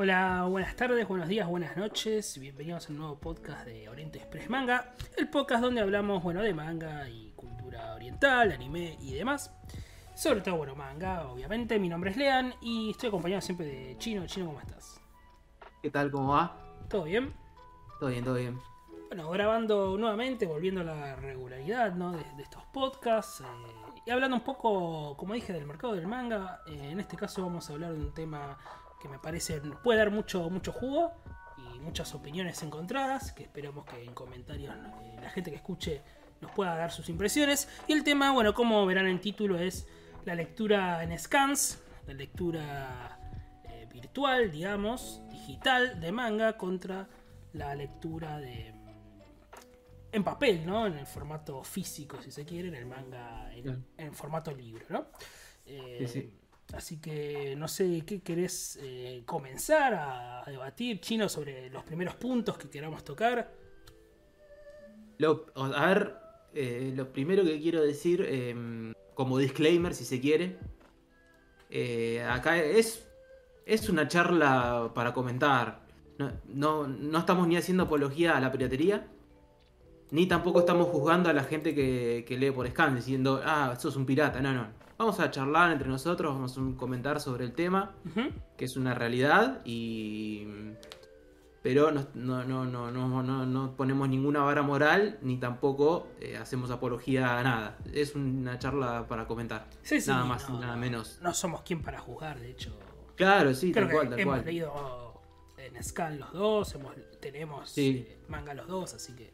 Hola, buenas tardes, buenos días, buenas noches. Bienvenidos a un nuevo podcast de Oriente Express Manga. El podcast donde hablamos, bueno, de manga y cultura oriental, anime y demás. Sobre todo, bueno, manga, obviamente. Mi nombre es Lean y estoy acompañado siempre de Chino. Chino, ¿cómo estás? ¿Qué tal? ¿Cómo va? ¿Todo bien? Todo bien, todo bien. Bueno, grabando nuevamente, volviendo a la regularidad ¿no? de, de estos podcasts. eh, y hablando un poco, como dije, del mercado del manga. eh, en este caso vamos a hablar de un tema que me parece puede dar mucho, mucho jugo y muchas opiniones encontradas. Que esperamos que en comentarios eh, la gente que escuche nos pueda dar sus impresiones. Y el tema, bueno, como verán en el título, es la lectura en scans, la lectura eh, virtual, digamos, digital de manga contra la lectura de en papel, ¿no? En el formato físico, si se quiere, en el manga, en, en formato libro, ¿no? Eh, Sí, sí. Así que no sé qué querés eh, comenzar a, debatir, Chino, sobre los primeros puntos que queramos tocar. Lo- a ver, eh, lo primero que quiero decir, eh, como disclaimer, si se quiere, eh, acá es, es una charla para comentar. No, no, no estamos ni haciendo apología a la piratería, ni tampoco estamos juzgando a la gente que, que lee por scan, diciendo, ah, sos un pirata. No, no. Vamos a charlar entre nosotros, vamos a comentar sobre el tema. Que es una realidad y pero no, no, no, no, no, no, no ponemos ninguna vara moral ni tampoco eh, hacemos apología a nada. Es una charla para comentar. Sí, sí, nada más no, nada menos. No somos quien para juzgar, de hecho. Claro, sí, Creo tal que cual, tal hemos cual. leído en Scan los dos, hemos, tenemos Sí. eh, manga los dos, así que.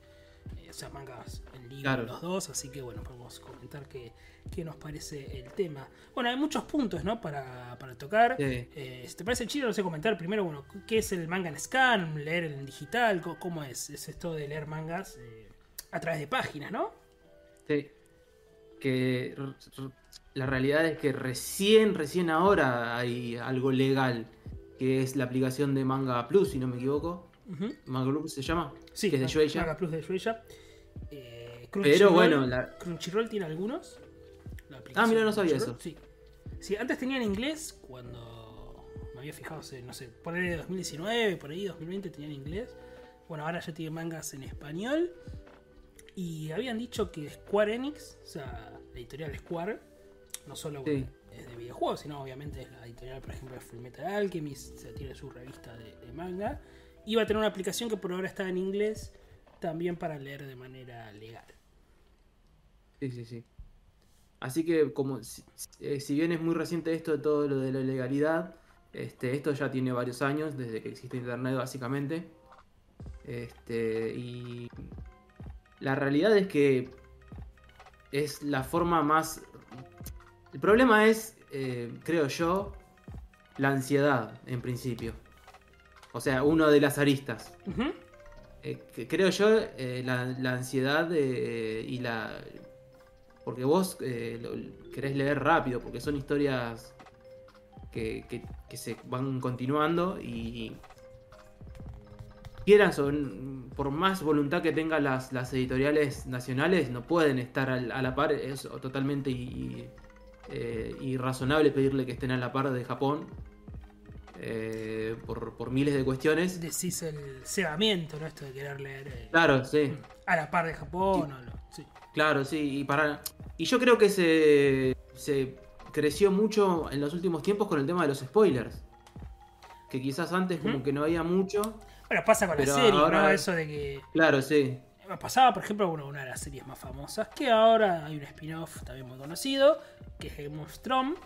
eh, o sea, mangas en libro Claro. los dos, así que bueno, podemos comentar qué, qué nos parece el tema. Bueno, hay muchos puntos, ¿no? Para, para tocar. Sí. Eh, si te parece chido, no sé comentar primero, bueno, ¿qué es el manga en scan? ¿Leer en digital? ¿Cómo, es? Es esto de leer mangas eh, a través de páginas, ¿no? Sí. Que la realidad es que recién, recién ahora hay algo legal, que es la aplicación de Manga Plus, si no me equivoco. Manga Plus se llama. Sí, que es de Shueisha. Manga Plus de Shueisa. Eh, Pero bueno, la- Crunchyroll tiene algunos. Ah, mira, no sabía eso. Sí. Sí, antes tenía en inglés cuando me había fijado, no sé, por ahí de 2019, por ahí 2020 tenía en inglés. Bueno, ahora ya tiene mangas en español. Y habían dicho que Square Enix, o sea, la editorial Square, no solo Sí. es de videojuegos, sino obviamente es la editorial, por ejemplo, de Full Metal Alchemist, o sea, tiene su revista de, de manga. Iba a tener una aplicación que por ahora está en inglés, también para leer de manera legal. Sí, sí, sí. Así que como si, eh, si bien es muy reciente esto de todo lo de la legalidad, este, esto ya tiene varios años, desde que existe internet básicamente. Este, y la realidad es que es la forma más... El problema es, eh, creo yo, la ansiedad en principio. O sea, uno de las aristas. Eh, creo yo, eh, la, la ansiedad y la... Porque vos eh, lo- querés leer rápido, porque son historias que, que- que se van continuando y... Quieras o por más voluntad que tengan las, las editoriales nacionales, no pueden estar al- a la par, es totalmente i- eh, irrazonable pedirle que estén a la par de Japón eh, por, por miles de cuestiones. Decís el cebamiento, ¿no? Esto de querer leer eh, Claro, sí. a la par de Japón o sí. Claro, sí, y para y yo creo que se, se creció mucho en los últimos tiempos con el tema de los spoilers. Que quizás antes como Ujú. que no había mucho. Bueno, pasa con la serie, ahora- ¿no? Eso de que. Claro, sí. Pasaba, por ejemplo, con una de las series más famosas, que ahora hay un spin-off también muy conocido, que es Game of Thrones.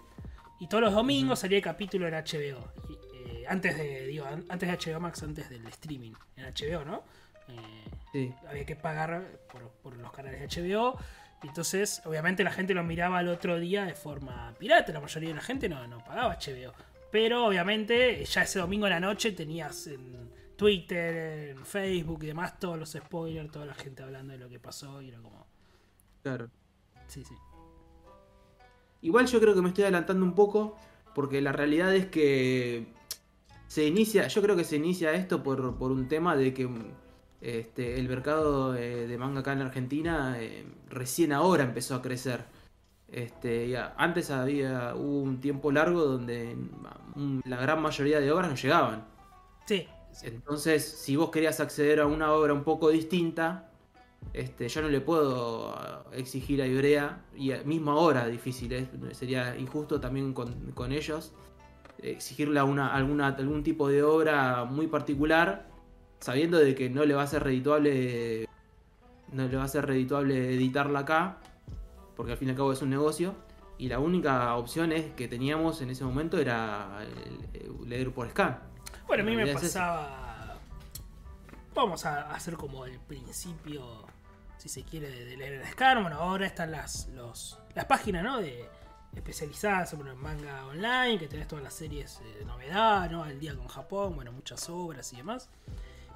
Y todos los domingos salía el capítulo en HBO. Y, eh, antes de, digo, an- antes de HBO Max, antes del streaming en HBO, ¿no? Eh, Sí. había que pagar por, por los canales de HBO. Y entonces, obviamente, la gente lo miraba al otro día de forma pirata. La mayoría de la gente no, no pagaba HBO. Pero obviamente, ya ese domingo en la noche tenías en Twitter, en Facebook y demás todos los spoilers, toda la gente hablando de lo que pasó. Y era como. Claro. Sí, sí. Igual yo creo que me estoy adelantando un poco. Porque la realidad es que se inicia. Yo creo que se inicia esto por, por un tema de que este, el mercado eh, de manga acá en Argentina eh, recién ahora empezó a crecer. Este, ya, antes había hubo un tiempo largo donde mm, la gran mayoría de obras no llegaban. Sí. Entonces, si vos querías acceder a una obra un poco distinta, este, yo no le puedo exigir a Ibrea, y mismo ahora difícil, ¿eh? sería injusto también con, con ellos, exigirle una, alguna, algún tipo de obra muy particular, sabiendo de que no le va a ser redituable no le va a ser redituable editarla acá, porque al fin y al cabo es un negocio. Y la única opción es que teníamos en ese momento era leer por scan. Bueno, a mí me pasaba. Vamos a hacer como el principio, si se quiere, de leer en scan. Bueno, ahora están las, los, las páginas, ¿no? De, especializadas sobre manga online, que tenés todas las series de novedad, ¿no? Al día con Japón, bueno, muchas obras y demás.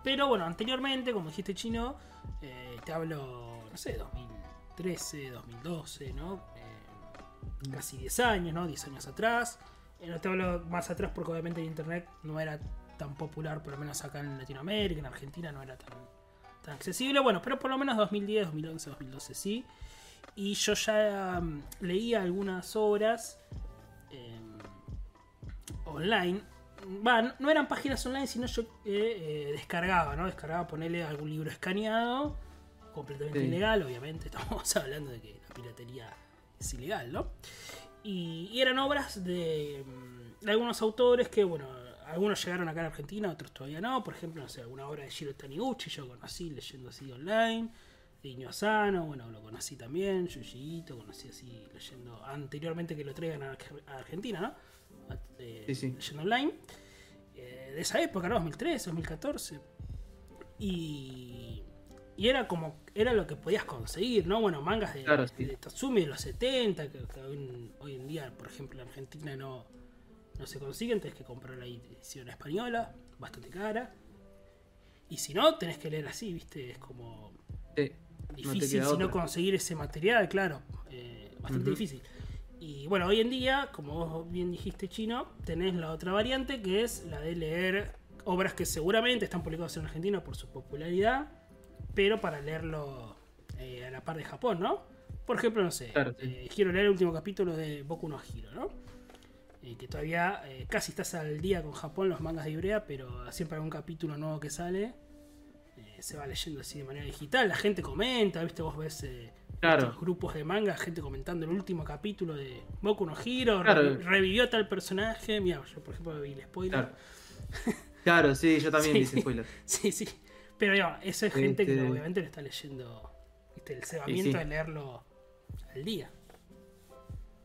Pero bueno, anteriormente, como dijiste chino, eh, te hablo, no sé, 2013, 2012, ¿no? Eh, casi 10 años, ¿no? 10 años atrás. Eh, no te hablo más atrás porque obviamente el internet no era tan popular, por lo menos acá en Latinoamérica, en Argentina no era tan, tan accesible. Bueno, pero por lo menos 2010, 2011, 2012 sí. Y yo ya mm, leía algunas obras online no eran páginas online, sino yo eh, eh, descargaba, ¿no? Descargaba ponerle algún libro escaneado, completamente ilegal, obviamente, estamos hablando de que la piratería es ilegal, ¿no? Y, eran obras mm, de, algunos autores que, bueno, algunos llegaron acá en Argentina, otros todavía no. Por ejemplo, no sé, alguna obra de Shiro Taniguchi, yo conocí leyendo así online. De Iño Asano, bueno, lo conocí también. Yuyito, conocí así leyendo anteriormente que lo traigan a Argentina, ¿no? Eh, online, eh, de esa época, ¿no? 2013, 2014. Y, y era como, era lo que podías conseguir, ¿no? Bueno, mangas de, de Tatsumi de los 70, que, hoy, en día, por ejemplo, en Argentina no, no se consiguen, tenés que comprar la edición española, bastante cara. Y si no, tenés que leer así, ¿viste? Es como difícil si no conseguir ese material, claro. Eh, bastante difícil. Y bueno, hoy en día, como vos bien dijiste, Chino, tenés la otra variante que es la de leer obras que seguramente están publicadas en Argentina por su popularidad, pero para leerlo eh, a la par de Japón, ¿no? Por ejemplo, no sé, eh, quiero leer el último capítulo de Boku no Hiro, ¿no? Eh, que todavía casi estás al día con Japón, los mangas de Ibrea, pero siempre hay un capítulo nuevo que sale, se va leyendo así de manera digital, la gente comenta, ¿viste? Vos ves Claro. grupos de manga, gente comentando el último capítulo de Boku no Hero, revivió tal personaje. Mira, yo por ejemplo vi el spoiler. Claro, sí, yo también vi spoiler. sí, sí. Pero ya, eso es gente que este obviamente lo está leyendo. El cebamiento de leerlo al día.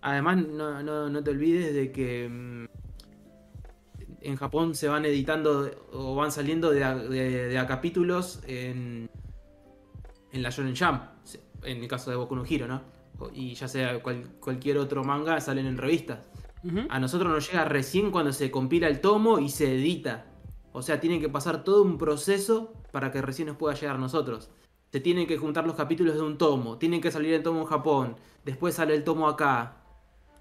Además, no, no, no te olvides de que mm, en Japón se van editando o van saliendo de de, a capítulos en, en la Shonen Jump en el caso de Boku no Hero, ¿no? Y ya sea cualquier otro manga, salen en revistas. A nosotros nos llega recién cuando se compila el tomo y se edita. O sea, tiene que pasar todo un proceso para que recién nos pueda llegar a nosotros. Se tienen que juntar los capítulos de un tomo, tienen que salir el tomo en Japón, después sale el tomo acá.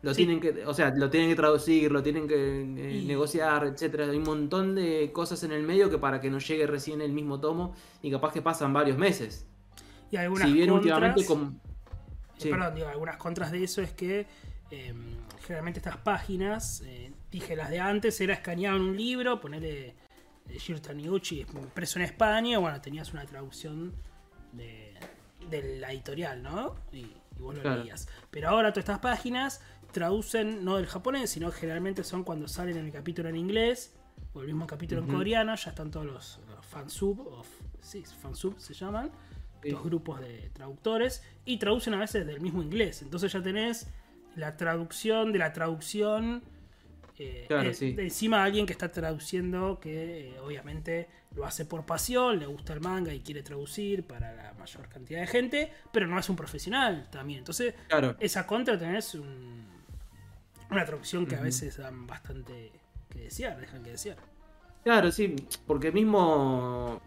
Lo tienen que, o sea, lo tienen que traducir, lo tienen que eh, negociar, etcétera. Hay un montón de cosas en el medio que para que nos llegue recién el mismo tomo y capaz que pasan varios meses. Y algunas si contras, eh, Perdón, digo, algunas contras de eso es que em, generalmente estas páginas, eh, dije las de antes, era escaneado en un libro, ponerle de Giro Taniguchi impreso en España, bueno, tenías una traducción de, la editorial, ¿no? Y, vos lo leías. Pero ahora todas estas páginas traducen no del japonés, sino generalmente son cuando salen en el capítulo en inglés o el mismo capítulo en coreano, ya están todos los, fansub, o, sí, fansub se llaman, dos grupos de traductores y traducen a veces del mismo inglés. Entonces ya tenés la traducción de la traducción eh, de, encima de alguien que está traduciendo que eh, obviamente lo hace por pasión, le gusta el manga y quiere traducir para la mayor cantidad de gente, pero no es un profesional también. Entonces, esa contra tenés una traducción que a veces dan bastante que desear, dejan que desear. Claro, sí, porque mismo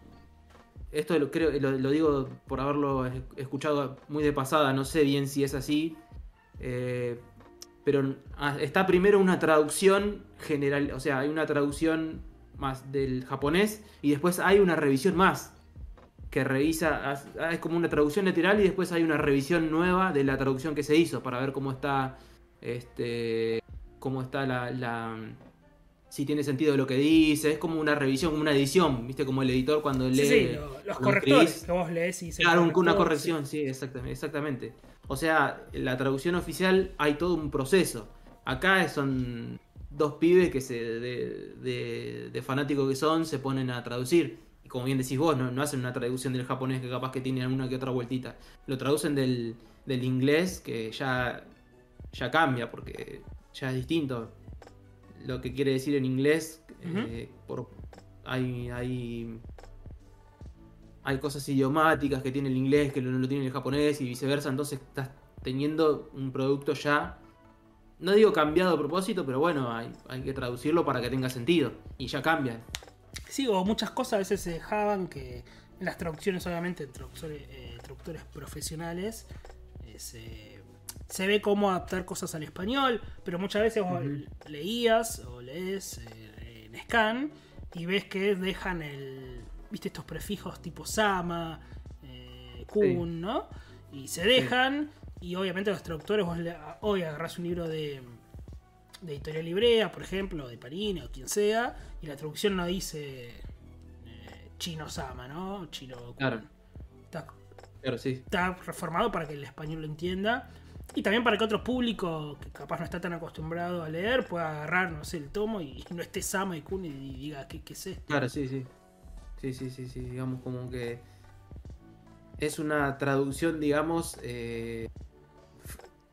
esto lo, creo, lo, digo por haberlo escuchado muy de pasada, no sé bien si es así. Eh, pero ah, está primero una traducción general, o sea, hay una traducción más del japonés y después hay una revisión más que revisa, es como una traducción literal y después hay una revisión nueva de la traducción que se hizo para ver cómo está, este, cómo está la, si tiene sentido lo que dice, es como una revisión, como una edición, ¿viste? Como el editor cuando lee... Sí, sí, lo- los correctores que vos lees y dice Claro, un- una corrección, sí, exactamente, exactamente. O sea, la traducción oficial hay todo un proceso. Acá son dos pibes que se de, de- de fanáticos que son se ponen a traducir. Y como bien decís vos, no, no hacen una traducción del japonés que capaz que tiene alguna que otra vueltita. Lo traducen del, del inglés que ya, ya cambia porque ya es distinto. Lo que quiere decir en inglés, eh, por, hay, hay hay cosas idiomáticas que tiene el inglés que no lo tiene el japonés y viceversa, entonces estás teniendo un producto ya, no digo cambiado a propósito, pero bueno, hay, hay que traducirlo para que tenga sentido y ya cambia. Sí, o muchas cosas a veces se dejaban que las traducciones, obviamente, traductores, eh, traductores profesionales, eh, se, se ve cómo adaptar cosas al español, pero muchas veces vos leías o lees eh, en scan y ves que dejan el, viste, estos prefijos tipo Sama, eh, Kun, ¿no? Y se dejan, y obviamente los traductores, vos le- hoy agarrás un libro de de Editorial Librea, por ejemplo, o de Panini o quien sea, y la traducción no dice eh, Chino Sama, ¿no? Chino Kun. Claro. Está, sí, está reformado para que el español lo entienda. Y también para que otro público que capaz no está tan acostumbrado a leer pueda agarrar, no sé, el tomo y no esté Sama y Kun y diga, ¿qué, qué es esto? claro, sí, sí. Sí, sí, sí, sí, digamos como que es una traducción, digamos, eh,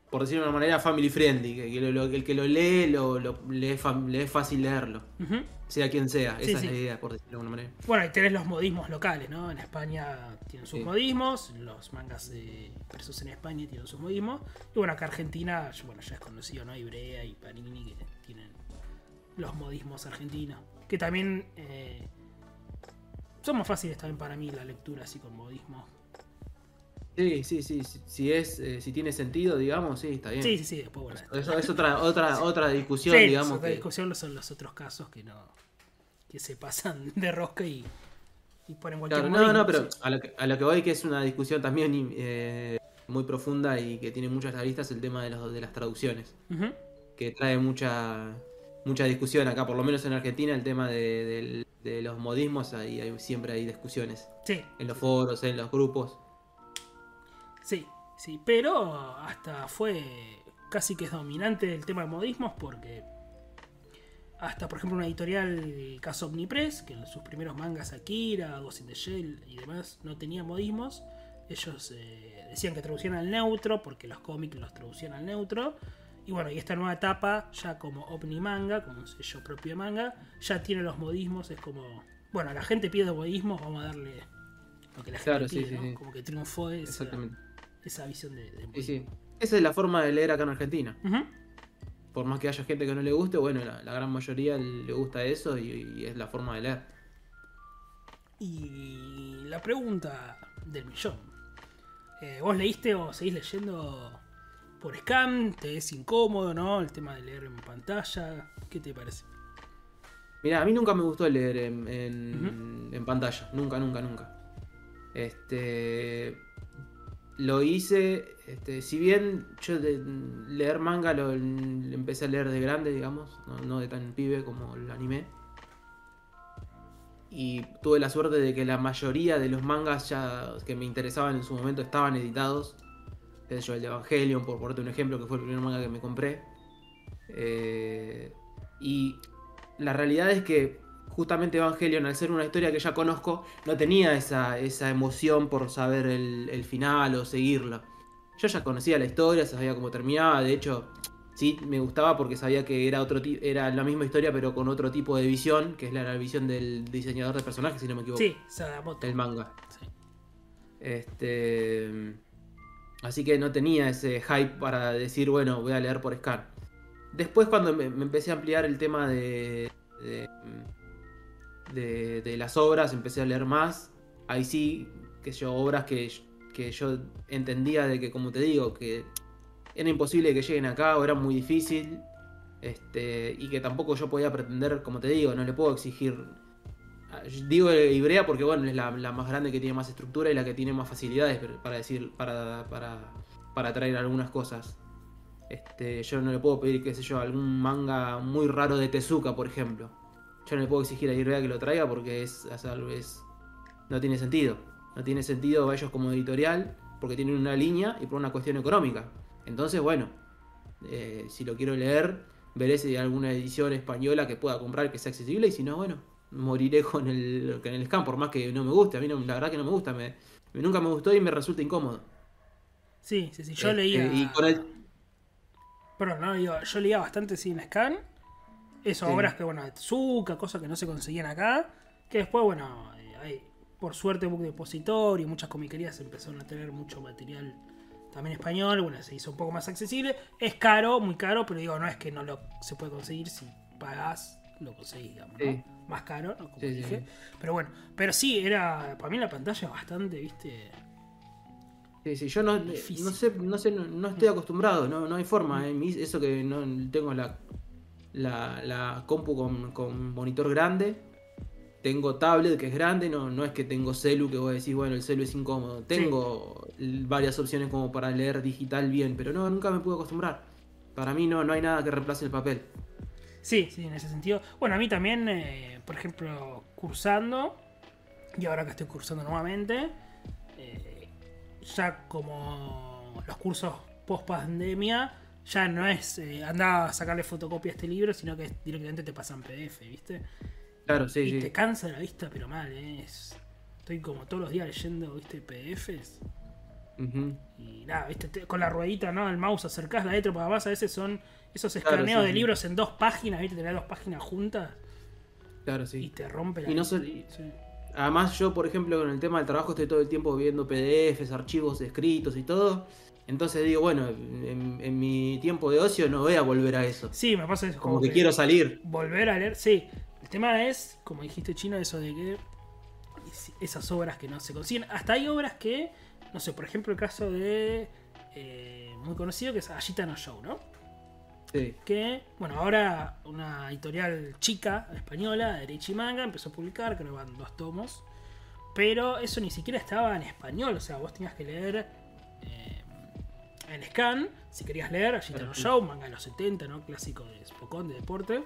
por decirlo de una manera, family friendly, que, el que lo lee, lo, lo- le, es fácil leerlo, Ujú. Sea quien sea, Sí, esa sí. es la idea, por decirlo de alguna manera. Bueno, y tenés los modismos locales, ¿no? En España tienen sus Sí. modismos, los mangas de impresos en España tienen sus modismos. Y bueno, acá Argentina, bueno, ya es conocido, ¿no? Ibrea y Panini que tienen los modismos argentinos. Que también eh, son más fáciles también para mí la lectura así con modismos. Sí, sí, sí, sí, si es, eh, si tiene sentido, digamos, sí, está bien. Sí, sí, sí, después bueno. Eso es otra, otra, otra discusión, Sí, digamos. otra que- discusión son los otros casos que no que se pasan de rosca y, y ponen cualquier Claro, no, no, pero a lo, que, a lo que voy que es una discusión también eh, muy profunda y que tiene muchas aristas el tema de, los, de las traducciones, Ujú. que trae mucha mucha discusión acá, por lo menos en Argentina, el tema de, del- de los modismos, ahí hay- siempre hay discusiones, Sí, en los foros, en los grupos. Sí, sí, pero hasta fue casi que es dominante el tema de modismos porque hasta por ejemplo una editorial caso Omnipress, que en sus primeros mangas Akira, Ghost in the Shell y demás no tenía modismos, ellos eh, decían que traducían al neutro porque los cómics los traducían al neutro. Y bueno, y esta nueva etapa, ya como Omnimanga, como un sello propio de manga, ya tiene los modismos, es como, bueno, la gente pide modismos, vamos a darle lo que la gente Claro, pide, sí, ¿no? sí. Como que triunfó esa, Exactamente. Esa visión de, de Sí, sí. Esa es la forma de leer acá en Argentina. Por más que haya gente que no le guste, bueno, la, la gran mayoría le gusta eso y, y es la forma de leer. Y la pregunta del millón. Eh, ¿Vos leíste o seguís leyendo por scam? ¿Te es incómodo, no? El tema de leer en pantalla. ¿Qué te parece? Mira, a mí nunca me gustó leer en, en- en pantalla. Nunca, nunca, nunca. Este. Lo hice. Este, si bien yo de leer manga lo, lo empecé a leer de grande, digamos. No, no de tan pibe como el anime. Y tuve la suerte de que la mayoría de los mangas ya que me interesaban en su momento estaban editados. Sé yo, el de Evangelion, por ponerte un ejemplo, que fue el primer manga que me compré. Eh, y la realidad es que justamente Evangelion, al ser una historia que ya conozco, no tenía esa, esa emoción por saber el, el final o seguirlo. Yo ya conocía la historia, sabía cómo terminaba, de hecho, sí me gustaba porque sabía que era otro era la misma historia pero con otro tipo de visión, que es la, la visión del diseñador de personajes, si no me equivoco, Sí, Sadamoto. del manga. Sí. Este. Así que no tenía ese hype para decir, bueno, voy a leer por scan. Después, cuando me, me empecé a ampliar el tema de, de, de- las obras, empecé a leer más. Ahí sí, que yo, obras que, que yo entendía de que, como te digo, que era imposible que lleguen acá o era muy difícil. Este, y que tampoco yo podía pretender, como te digo, no le puedo exigir Digo Ibrea porque bueno, es la, la más grande que tiene más estructura y la que tiene más facilidades para decir, para, para, para traer algunas cosas. Este, yo no le puedo pedir, qué sé yo, algún manga muy raro de Tezuka, por ejemplo. Yo no le puedo exigir a Irvea que lo traiga porque es, es, es, no tiene sentido. No tiene sentido ellos como editorial porque tienen una línea y por una cuestión económica. Entonces, bueno, eh, si lo quiero leer, veré si hay alguna edición española que pueda comprar que sea accesible y si no, bueno, moriré con el, con el scan, por más que no me guste. A mí no, la verdad que no me gusta, me, nunca me gustó y me resulta incómodo. Sí, sí, sí, yo leía... Este, y con el... Perdón, no, digo, yo leía bastante sin scan. Eso, obras que, bueno, Tsuka, cosas que no se conseguían acá. Que después, bueno, eh, hay, por suerte, Book Depository y muchas comiquerías empezaron a tener mucho material también español. Bueno, se hizo un poco más accesible. Es caro, muy caro, pero digo, no es que no lo se puede conseguir si pagás, lo conseguís, digamos, ¿no? Más caro, ¿no? Como dije. Pero bueno, pero sí, era, para mí la pantalla bastante, viste. Sí, sí, yo no, no sé, no sé, no, estoy acostumbrado, no, no hay forma. ¿eh? Eso que no tengo la, la, la compu con, con, monitor grande, tengo tablet que es grande, no, no es que tengo celu que vos decís, bueno, el celu es incómodo. Tengo varias opciones como para leer digital bien, pero no, nunca me pude acostumbrar. Para mí no, no hay nada que reemplace el papel. Sí, sí, en ese sentido. Bueno, a mí también, eh, por ejemplo, cursando, y ahora que estoy cursando nuevamente, eh, ya como los cursos post pandemia, ya no es eh, anda a sacarle fotocopia a este libro, sino que directamente te pasan PDF, ¿viste? Claro, sí, y te cansa la vista, pero mal, ¿eh? Estoy como todos los días leyendo, ¿viste? PDFs. Y nada, ¿viste? con la ruedita, ¿no? El mouse acercás la letra para más, a veces son esos escaneos de libros en dos páginas, ¿viste? Tener dos páginas juntas. Claro, sí. Y te rompe la y no Además, yo, por ejemplo, con el tema del trabajo estoy todo el tiempo viendo PDFs, archivos escritos y todo. Entonces digo, bueno, en, mi tiempo de ocio no voy a volver a eso. Sí, me pasa eso. Como, que, quiero salir. Volver a leer, sí. El tema es, como dijiste Chino, eso de que esas obras que no se consiguen. Hasta hay obras que, no sé, por ejemplo el caso de eh, muy conocido que es Ashita no Show, ¿no? Sí. Que, bueno, ahora una editorial chica española, Derechi Manga, empezó a publicar, creo que van dos tomos. Pero eso ni siquiera estaba en español, o sea, vos tenías que leer eh, en scan, si querías leer, Ashita no Show, manga de los 70, ¿no? Clásico de Spokon, de deporte.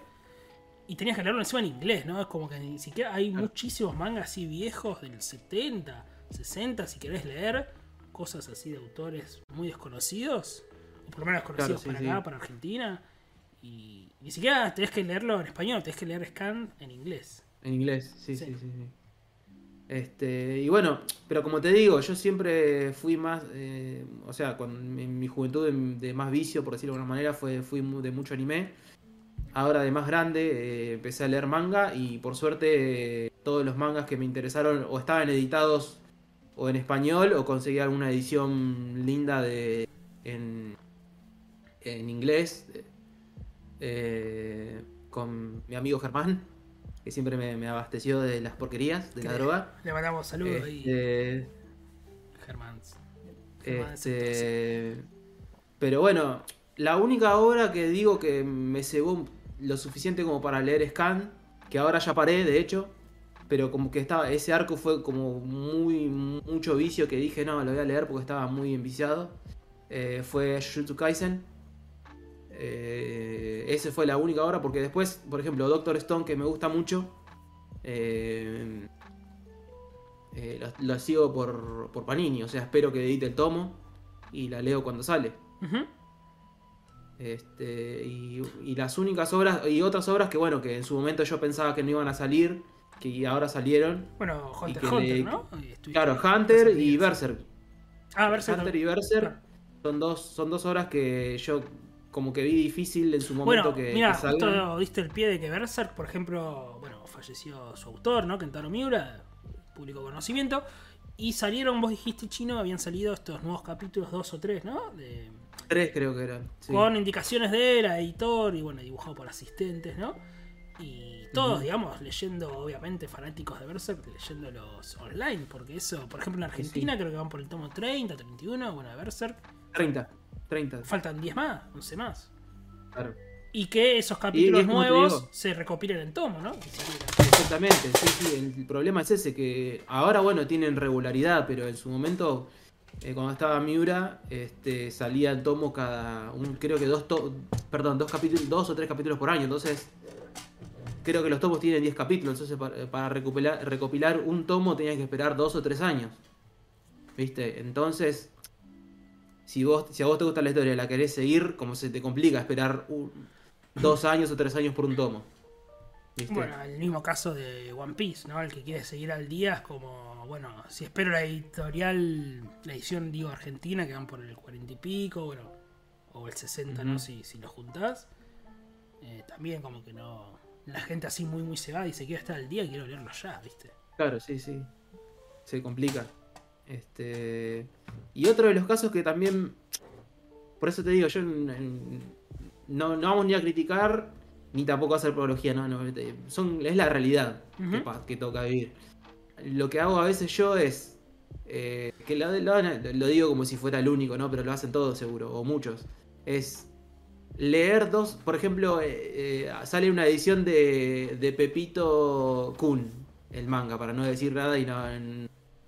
Y tenías que leerlo encima en inglés, ¿no? Es como que ni siquiera hay muchísimos mangas así viejos del 70, 60, si querés leer cosas así de autores muy desconocidos, o por lo menos conocidos para acá, para Argentina, y ni siquiera tenés que leerlo en español, tenés que leer Scan en inglés. En inglés, sí, sí, sí. sí, Este, y bueno, pero como te digo, yo siempre fui más, eh, o sea, en mi juventud de, más vicio, por decirlo de alguna manera, fue, fui de mucho anime. Ahora de más grande eh, empecé a leer manga y por suerte todos los mangas que me interesaron o estaban editados o en español o conseguí alguna edición linda de en, en inglés eh, con mi amigo Germán que siempre me, abasteció de las porquerías de la droga le mandamos saludos este, Germán, este, pero bueno la única obra que digo que me cebó lo suficiente como para leer Scan, que ahora ya paré, de hecho, pero como que estaba, ese arco fue como muy, mucho vicio que dije, no, lo voy a leer porque estaba muy enviciado. Eh, fue Jujutsu Kaisen. Eh, esa fue la única obra porque después, por ejemplo, Doctor Stone, que me gusta mucho, eh, lo, sigo por, por Panini, o sea, espero que edite el tomo y la leo cuando sale. Este, y, las únicas obras, y otras obras que bueno, que en su momento yo pensaba que no iban a salir, que ahora salieron. Bueno, Hunter, Hunter ¿no? Claro, Hunter y Berserk. Ah, Berserk. Hunter y Berserk son, dos, son dos obras que yo como que vi difícil en su momento que, mira, justo diste el pie de que Berserk, por ejemplo, bueno, falleció su autor, ¿no? Kentaro Miura, público conocimiento. Y salieron, vos dijiste chino, habían salido estos nuevos capítulos, dos o tres, ¿no? De, Tres creo que eran. Con indicaciones de él, editor y bueno, dibujado por asistentes, ¿no? Y todos, digamos, leyendo, obviamente, fanáticos de Berserk, leyéndolos online, porque eso, por ejemplo, en Argentina creo que van por el tomo 30, 31, bueno, de Berserk. 30, 30. Faltan 10 más, 11 más. Claro. Y que esos capítulos nuevos se recopilen en tomo, ¿no? Exactamente, sí, sí. El problema es ese, que ahora, bueno, tienen regularidad, pero en su momento eh, cuando estaba Miura, este, salía el tomo cada. Un, creo que dos to- perdón, dos capítulos, dos o tres capítulos por año. Entonces. Creo que los tomos tienen 10 capítulos. Entonces para, para recopilar, recopilar un tomo tenías que esperar dos o tres años. ¿Viste? Entonces. Si, vos, si a vos te gusta la historia y la querés seguir, como se te complica esperar un- dos años o tres años por un tomo. ¿Viste? Bueno, el mismo caso de One Piece, ¿no? El que quiere seguir al día es como, bueno, si espero la editorial, la edición, digo, argentina, que van por el 40 y pico, bueno, o el 60, ¿no? Ujú. Si, si lo juntás. eh, también como que no... La gente así muy, muy cegada dice, quiero estar al día, quiero leerlo ya, ¿viste? Claro, sí, sí. Se complica. Este. Y otro de los casos que también. Por eso te digo, yo en- en- no, no vamos ni a criticar, ni tampoco a hacer apología, no, no. te- Son, es la realidad que, Ujú. pa- que toca vivir. Lo que hago a veces yo es. eh, que lo, lo- lo digo como si fuera el único, ¿no? Pero lo hacen todos seguro, o muchos. Es leer dos, por ejemplo, eh, eh, sale una edición de, de Pepito Kun, el manga, para no decir nada y no,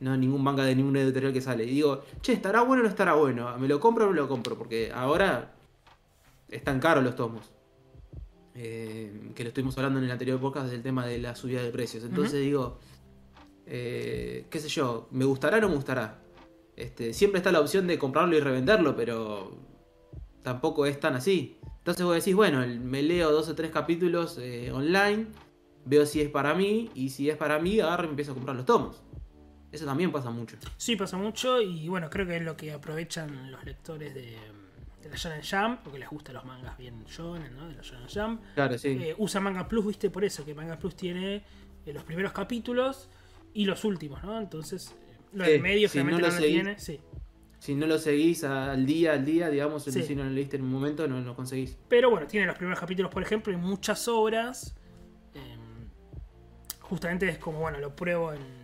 no ningún manga de ninguna editorial que sale. Y digo, che, ¿estará bueno o no estará bueno? ¿Me lo compro o no me lo compro? Porque ahora están caros los tomos. Eh, que lo estuvimos hablando en el anterior podcast del tema de la subida de precios. Entonces digo, eh, qué sé yo, ¿me gustará o no me gustará? Este, siempre está la opción de comprarlo y revenderlo, pero tampoco es tan así. Entonces vos decís, bueno, me leo dos o tres capítulos eh, online, veo si es para mí, y si es para mí, agarro y empiezo a comprar los tomos. Eso también pasa mucho. Sí, pasa mucho y bueno, creo que es lo que aprovechan los lectores de, de la Shonen Jump, porque les gustan los mangas bien shonen, ¿no? De la Shonen Jump. Claro, sí. Eh, usa Manga Plus, viste, por eso, que Manga Plus tiene eh, los primeros capítulos y los últimos, ¿no? Entonces, eh, lo del medio si no no lo seguís- tiene, sí. Si no lo seguís al día, al día, digamos, Sí. si no lo leíste en un momento, no lo conseguís. Pero bueno, tiene los primeros capítulos, por ejemplo, y muchas obras. eh, justamente es como, bueno, lo pruebo en.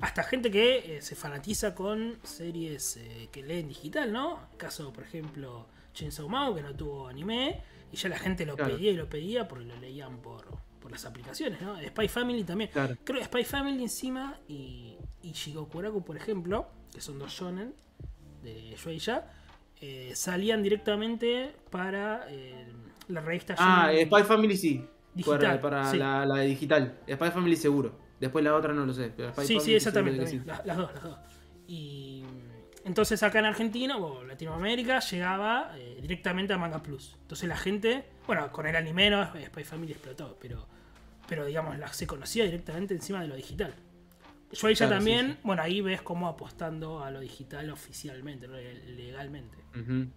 Hasta gente que eh, se fanatiza con series eh, que lee en digital, ¿no? Caso, por ejemplo, Chainsaw Man, que no tuvo anime, y ya la gente lo Claro. pedía y lo pedía porque lo leían por, por las aplicaciones, ¿no? Spy Family también. Claro. Creo que Spy Family encima y, y Shigokuraku, por ejemplo, que son dos shonen de Shueisha, eh, salían directamente para eh, la revista Ah, shonen Spy Family sí. Digital, para para sí. la, la digital. Spy Family seguro. Después la otra no lo sé. Pero Spy Sí, sí, exactamente. las dos, las dos. Y mm, entonces acá en Argentina o Latinoamérica llegaba eh, directamente a Manga Plus. Entonces la gente, bueno, con el anime no, eh, Spy Family explotó, pero, pero digamos, la, se conocía directamente encima de lo digital. Yo ella Claro, también, sí, sí. bueno, ahí ves cómo apostando a lo digital oficialmente, legalmente. sí.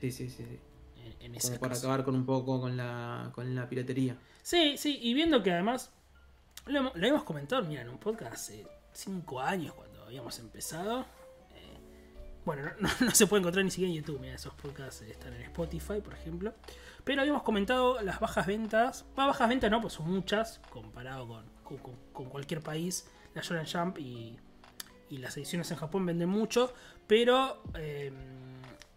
Sí, sí, sí. sí. En, en ese Como para acabar con un poco con la, con la piratería. Sí, sí, y viendo que además lo, lo hemos comentado, mira, en un podcast hace 5 años cuando habíamos empezado. eh, bueno, no, se puede encontrar ni siquiera en YouTube, mira, esos podcasts están en Spotify, por ejemplo. Pero habíamos comentado las bajas ventas. Bah, bajas ventas no, pues son muchas comparado con, con- cualquier país. La Shonen Jump y, y las ediciones en Japón venden mucho, pero eh,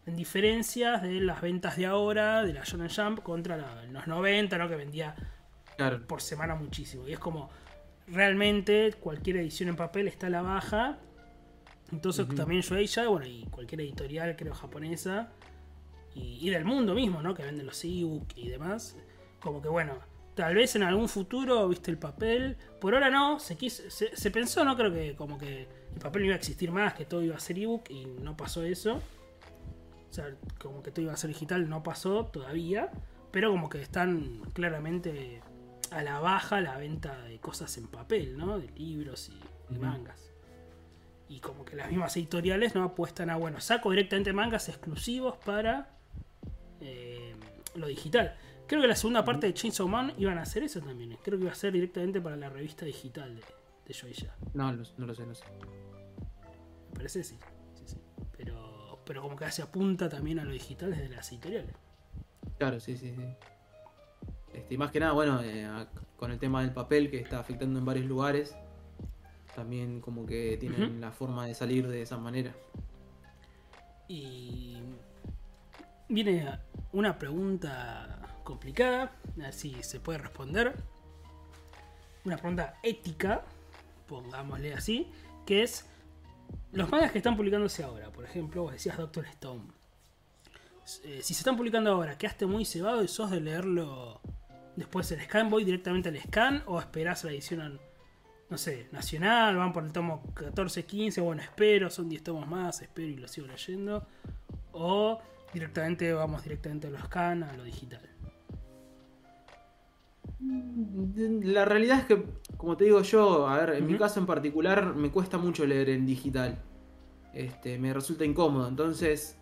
en diferencias de las ventas de ahora, de la Shonen Jump, contra la- los 90, ¿no? que vendía Claro. por semana muchísimo. Y es como, realmente cualquier edición en papel está a la baja. Entonces Ujú. también Shueisha, bueno, y cualquier editorial creo japonesa, y, y del mundo mismo, ¿no? Que venden los ebook y demás. Como que bueno, tal vez en algún futuro, viste el papel. Por ahora no, se, quiso- se, se pensó, ¿no? Creo que como que el papel no iba a existir más, que todo iba a ser ebook y no pasó eso. O sea, como que todo iba a ser digital, no pasó todavía. Pero como que están claramente a la baja la venta de cosas en papel, ¿no? De libros y, mangas. Y como que las mismas editoriales no apuestan a, bueno, saco directamente mangas exclusivos para eh, lo digital. Creo que la segunda parte de Chainsaw Man iban a hacer eso también. Creo que iba a ser directamente para la revista digital de, de Shueisha. No, no lo sé, no sé. Me parece sí. sí, sí. Pero, pero como que se apunta también a lo digital desde las editoriales. Claro, sí, sí, sí. Este, y más que nada, bueno, eh, con el tema del papel que está afectando en varios lugares, también como que tienen la forma de salir de esa manera. Y viene una pregunta complicada, a ver si se puede responder. Una pregunta ética, pongámosle así, que es los mangas que están publicándose ahora, por ejemplo, vos decías Doctor Stone. Eh, si se están publicando ahora, ¿quedaste muy cebado y sos de leerlo después el scan? ¿Voy directamente al scan o esperás la edición, no sé, nacional? ¿Van por el tomo 14, 15? Bueno, espero, son 10 tomos más, espero y lo sigo leyendo. O directamente vamos directamente a lo scan, a lo digital. La realidad es que, como te digo yo, a ver, en mi caso en particular me cuesta mucho leer en digital. Este, me resulta incómodo. Entonces,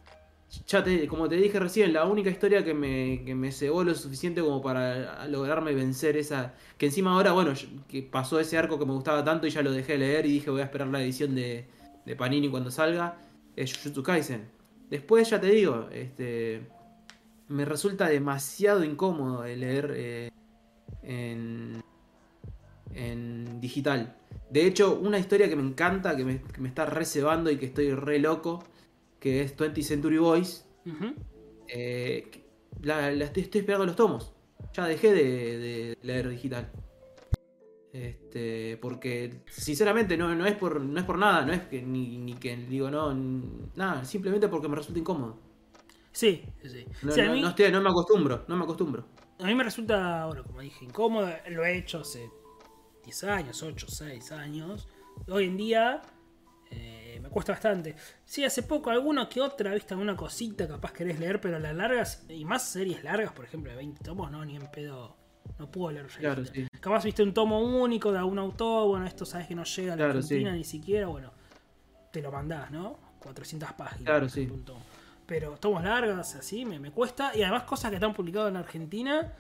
ya te, como te dije recién, la única historia que me, que me cebó lo suficiente como para lograrme vencer esa. Que encima ahora, bueno, que pasó ese arco que me gustaba tanto y ya lo dejé de leer y dije voy a esperar la edición de, de Panini cuando salga. Es Jujutsu Kaisen. Después ya te digo, este. Me resulta demasiado incómodo leer eh, en, en digital. De hecho, una historia que me encanta, que me, que me está recebando y que estoy re loco, que es 20 Century Boys. Eh, la, estoy, esperando los tomos. Ya dejé de, leer digital. Este, porque sinceramente no, no, es por, no es por nada, no es que ni, ni que digo no, nada, simplemente porque me resulta incómodo. Sí, sí. No, no me acostumbro, no me acostumbro. A mí me resulta, bueno, como dije, incómodo, lo he hecho hace 10 años, 8, 6 años. Hoy en día eh, me cuesta bastante. Sí, hace poco alguna que otra, viste, alguna cosita capaz querés leer, pero las largas, y más series largas, por ejemplo, de 20 tomos, no, ni en pedo. No puedo leer claro, sí. Capaz viste un tomo único de algún autor, bueno, esto sabes que no llega a la Argentina ni siquiera, bueno, te lo mandás, ¿no? 400 páginas. Claro, sí. Pero tomos largas, así, me, me, cuesta. Y además cosas que están publicadas en Argentina,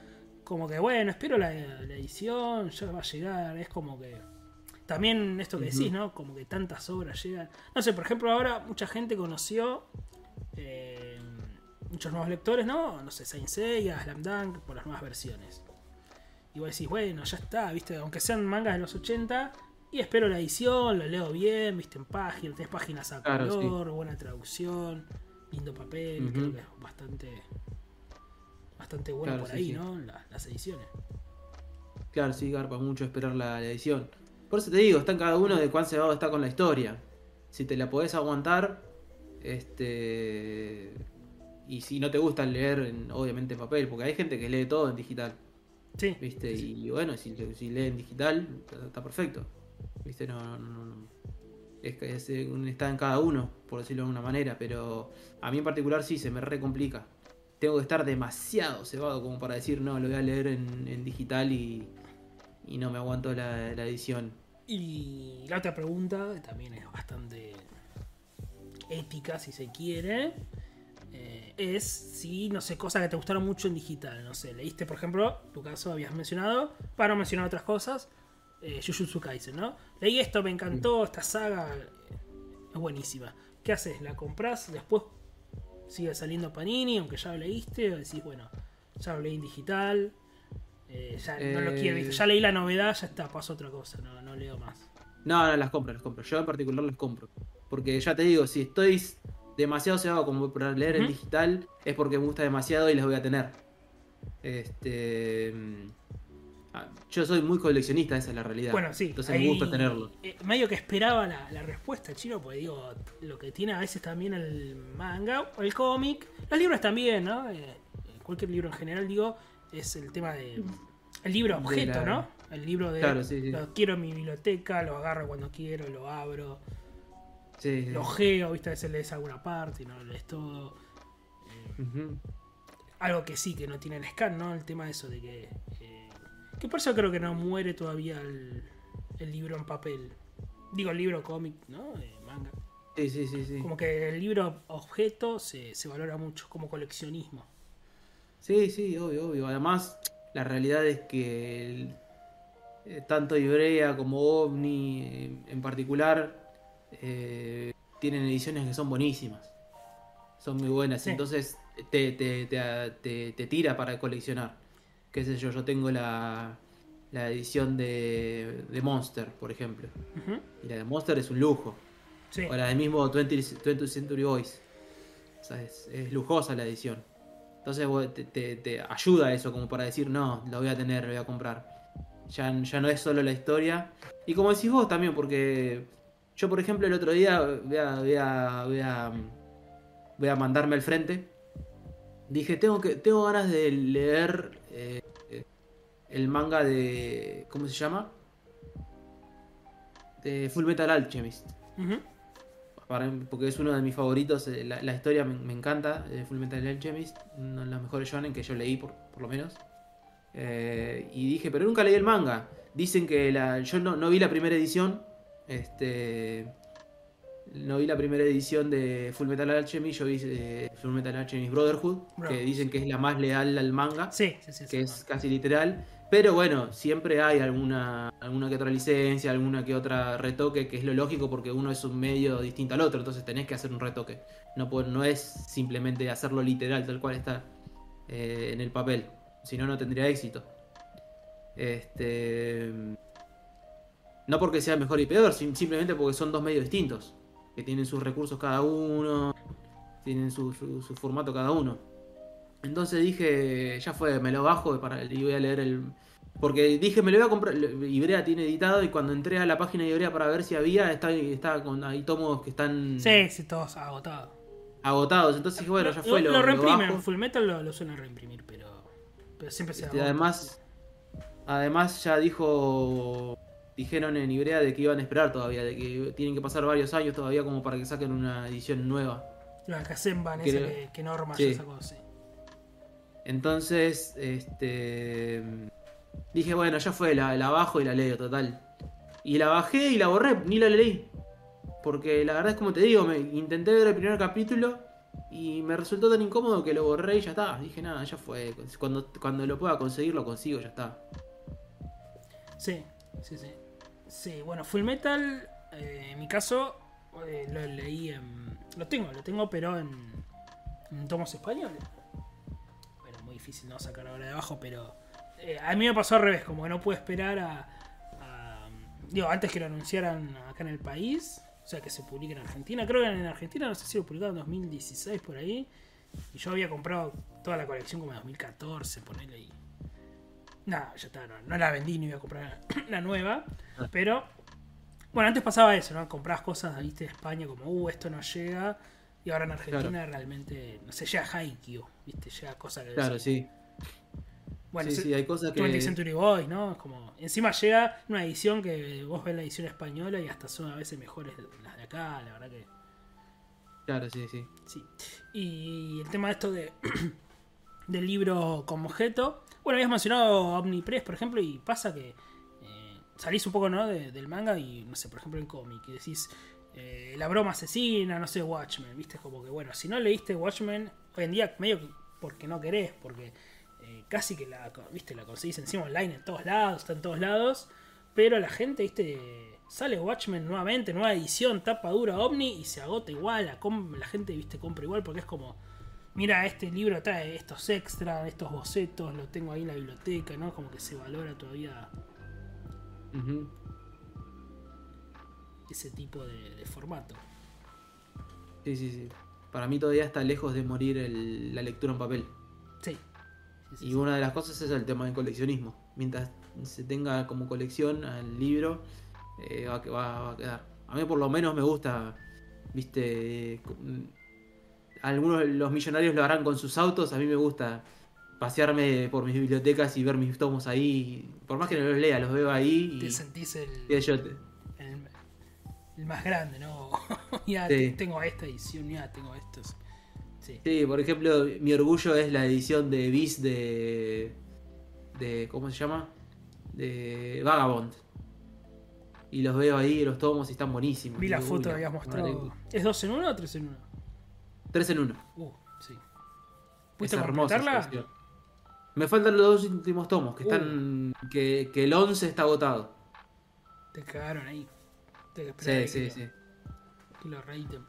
como que, bueno, espero la, la edición, ya va a llegar, es como que también esto que decís, ¿no? Como que tantas obras llegan. No sé, por ejemplo, ahora mucha gente conoció. Eh, muchos nuevos lectores, ¿no? No sé, Saint Seiya, Slam Dunk, por las nuevas versiones. Y vos decís, bueno, ya está, ¿viste? Aunque sean mangas de los 80, y espero la edición, lo leo bien, ¿viste? En páginas, tres páginas a color, buena traducción, lindo papel, creo que es bastante. Bastante bueno por ahí, ¿no? las ediciones. Claro, sí, garpa mucho esperar la edición. Por eso te digo, está en cada uno de cuán cebado está con la historia. Si te la podés aguantar, este. Y si no te gusta leer, obviamente en papel, porque hay gente que lee todo en digital. Sí. ¿Viste? Y bueno, si, lee en digital, está perfecto. ¿Viste? No, no, no. Es, es, está en cada uno, por decirlo de alguna manera, pero a mí en particular sí se me re complica. Tengo que estar demasiado cebado como para decir, no, lo voy a leer en, digital y, y, no me aguanto la edición. Y la otra pregunta, también es bastante ética si se quiere, eh, es si, no sé, cosas que te gustaron mucho en digital. No sé, leíste, por ejemplo, tu caso habías mencionado, para no mencionar otras cosas, eh, Jujutsu Kaisen, ¿no? Leí esto, me encantó, esta saga es buenísima. ¿Qué haces? ¿La compras? Después sigue saliendo Panini, aunque ya lo leíste, o decís, bueno, ya lo leí en digital, eh, ya no lo quiero, eh, ya leí la novedad, ya está, paso otra cosa, no, no leo más. No, no, las compro, las compro. Yo en particular las compro. Porque ya te digo, si estoy demasiado cebado como para leer en digital, es porque me gusta demasiado y las voy a tener. Este. Mm, ah, yo soy muy coleccionista, esa es la realidad. Bueno, sí. Entonces me gusta tenerlo. Eh, medio que esperaba la, respuesta, chino, porque digo, lo que tiene a veces también el manga o el cómic, los libros también, ¿no? cualquier libro en general, digo, es el tema de. El libro objeto, ¿no? El libro de. Lo quiero en mi biblioteca, lo agarro cuando quiero, lo abro. lo geo, ¿viste? A veces lees alguna parte y no lees todo. Eh, algo que sí, que no tiene el scan, ¿no? El tema de eso de que. Eh, que por eso creo que no muere todavía el, el libro en papel. Digo, el libro cómic, ¿no? manga. Sí, sí, sí, sí. Como que el libro objeto se, se valora mucho como coleccionismo. Sí, sí, obvio, obvio. Además, la realidad es que eh, tanto Ibrea como OVNI eh, en particular eh, tienen ediciones que son buenísimas. Son muy buenas. Entonces te, te, te, te, tira para coleccionar. Qué sé yo, yo tengo la, la edición de, de Monster, por ejemplo. Y la de Monster es un lujo. O la del mismo 20, Century Boys. O sea, es lujosa la edición. Entonces te, ayuda eso como para decir, no, lo voy a tener, lo voy a comprar. Ya, ya no es solo la historia. Y como decís vos también, porque Yo, por ejemplo, el otro día voy a, voy a, voy a, mandarme al frente. Dije, tengo, que, tengo ganas de leer eh, el manga de... ¿Cómo se llama? De Full Metal Alchemist. Para- porque es uno de mis favoritos. eh, La, la historia me, me encanta de Full Metal Alchemist. Uno de los mejores shonen que yo leí, por, por lo menos. Eh, y dije, pero nunca leí el manga. Dicen que la, yo no, no vi la primera edición. Este. No vi la primera edición de Full Metal Alchemist. Yo vi eh, Full Metal Alchemist Brotherhood. que dicen que es la más leal al manga. Sí, sí, sí. que es casi literal. Pero bueno, siempre hay alguna, alguna que otra licencia, alguna que otra retoque, que es lo lógico porque uno es un medio distinto al otro, entonces tenés que hacer un retoque. No, es simplemente hacerlo literal, tal cual está eh, en el papel. Si no, no tendría éxito. Este. No porque sea mejor y peor, sim- simplemente porque son dos medios distintos. Que tienen sus recursos cada uno, tienen su formato cada uno. Entonces dije, ya fue, me lo bajo para, y voy a leer el... Porque dije, me lo voy a comprar, Ibrea tiene editado y cuando entré a la página de Ibrea para ver si había, está, está con, hay tomos que están Sí, sí, todos agotados. agotados. Entonces dije, bueno, ya fue, lo, lo, lo reimprimen. Full Metal lo, lo suelen reimprimir, pero, pero siempre se Este, agota. además, además ya dijo, dijeron en Ibrea de que iban a esperar todavía, de que tienen que pasar varios años todavía como para que saquen una edición nueva. La Kazenban esa Creo- que, que Norma Sí. ya sacó, sí. Entonces, este. Dije, bueno, ya fue, la, la bajo y la leo, total. Y la bajé y la borré, ni la leí. Porque la verdad es como te digo, me intenté ver el primer capítulo y me resultó tan incómodo que lo borré y ya está. Dije, nada, ya fue. Cuando, cuando lo pueda conseguir, lo consigo, ya está. Sí, sí, sí. Sí, bueno, Full Metal, eh, en mi caso, eh, lo leí en. Lo tengo, lo tengo, pero en, en tomos españoles. Difícil no sacar ahora de abajo, pero. eh, a mí me pasó al revés, como que no pude esperar a, a- Digo, antes que lo anunciaran acá en el país, o sea, que se publique en Argentina. Creo que en Argentina, no sé si lo publicaron en 2016 por ahí. Y yo había comprado toda la colección como en 2014, ponele ahí. Nada, ya está, no, no la vendí ni iba a comprar la nueva. Pero, bueno, antes pasaba eso, ¿no? Comprabas cosas, viste, de España como, uh, esto no llega. Y ahora en Argentina realmente, no sé, llega Haikyuu, viste, llega cosas que... Claro, sí. Bueno, sí, sí, hay cosas que. 20th Century Boys, ¿no? Es como, encima llega una edición que vos ves la edición española y hasta son a veces mejores las de acá, la verdad que Claro, sí, sí. sí. Y el tema de esto de del libro como objeto, bueno, habías mencionado Omnipress, por ejemplo, y pasa que eh, salís un poco, ¿no? de- del manga y, no sé, por ejemplo, en cómic, y decís eh, la broma asesina, no sé, Watchmen, viste, como que, bueno, si no leíste Watchmen, hoy en día medio que porque no querés, porque eh, casi que la, viste, la conseguís encima online en todos lados, está en todos lados, pero la gente, viste, sale Watchmen nuevamente, nueva edición, tapa dura Omni y se agota igual, la, gente, viste, compra igual porque es como, mira, este libro trae estos extras, estos bocetos, lo tengo ahí en la biblioteca, ¿no? Como que se valora todavía. Ese tipo de, de formato. Sí, sí, sí. Para mí todavía está lejos de morir el- la lectura en papel. Sí. Sí, sí, Y sí. una de las cosas es el tema del coleccionismo. Mientras se tenga como colección al libro, eh, va, va- va a quedar. A mí por lo menos me gusta, viste, eh, algunos de los millonarios lo harán con sus autos, a mí me gusta pasearme por mis bibliotecas y ver mis tomos ahí. Por más que no los lea, los veo ahí Te y, sentís el, y yo te- el más grande, ¿no? ya Sí. tengo esta edición, ya tengo estos. Sí. Sí, por ejemplo, mi orgullo es la edición de Bis de. de ¿Cómo se llama? De Vagabond. Y los veo ahí, los tomos y están buenísimos. Vi la Digo, foto que habías mostrado. ¿Es 2 en 1 o 3 en 1? Tres en uno. Uh, sí. Es ¿Pudiste hermosa esa completarla? Me faltan los dos últimos tomos, que están. Que, que el 11 está agotado. Te cagaron ahí. Que Sí, que sí, lo- sí. Que lo reiten.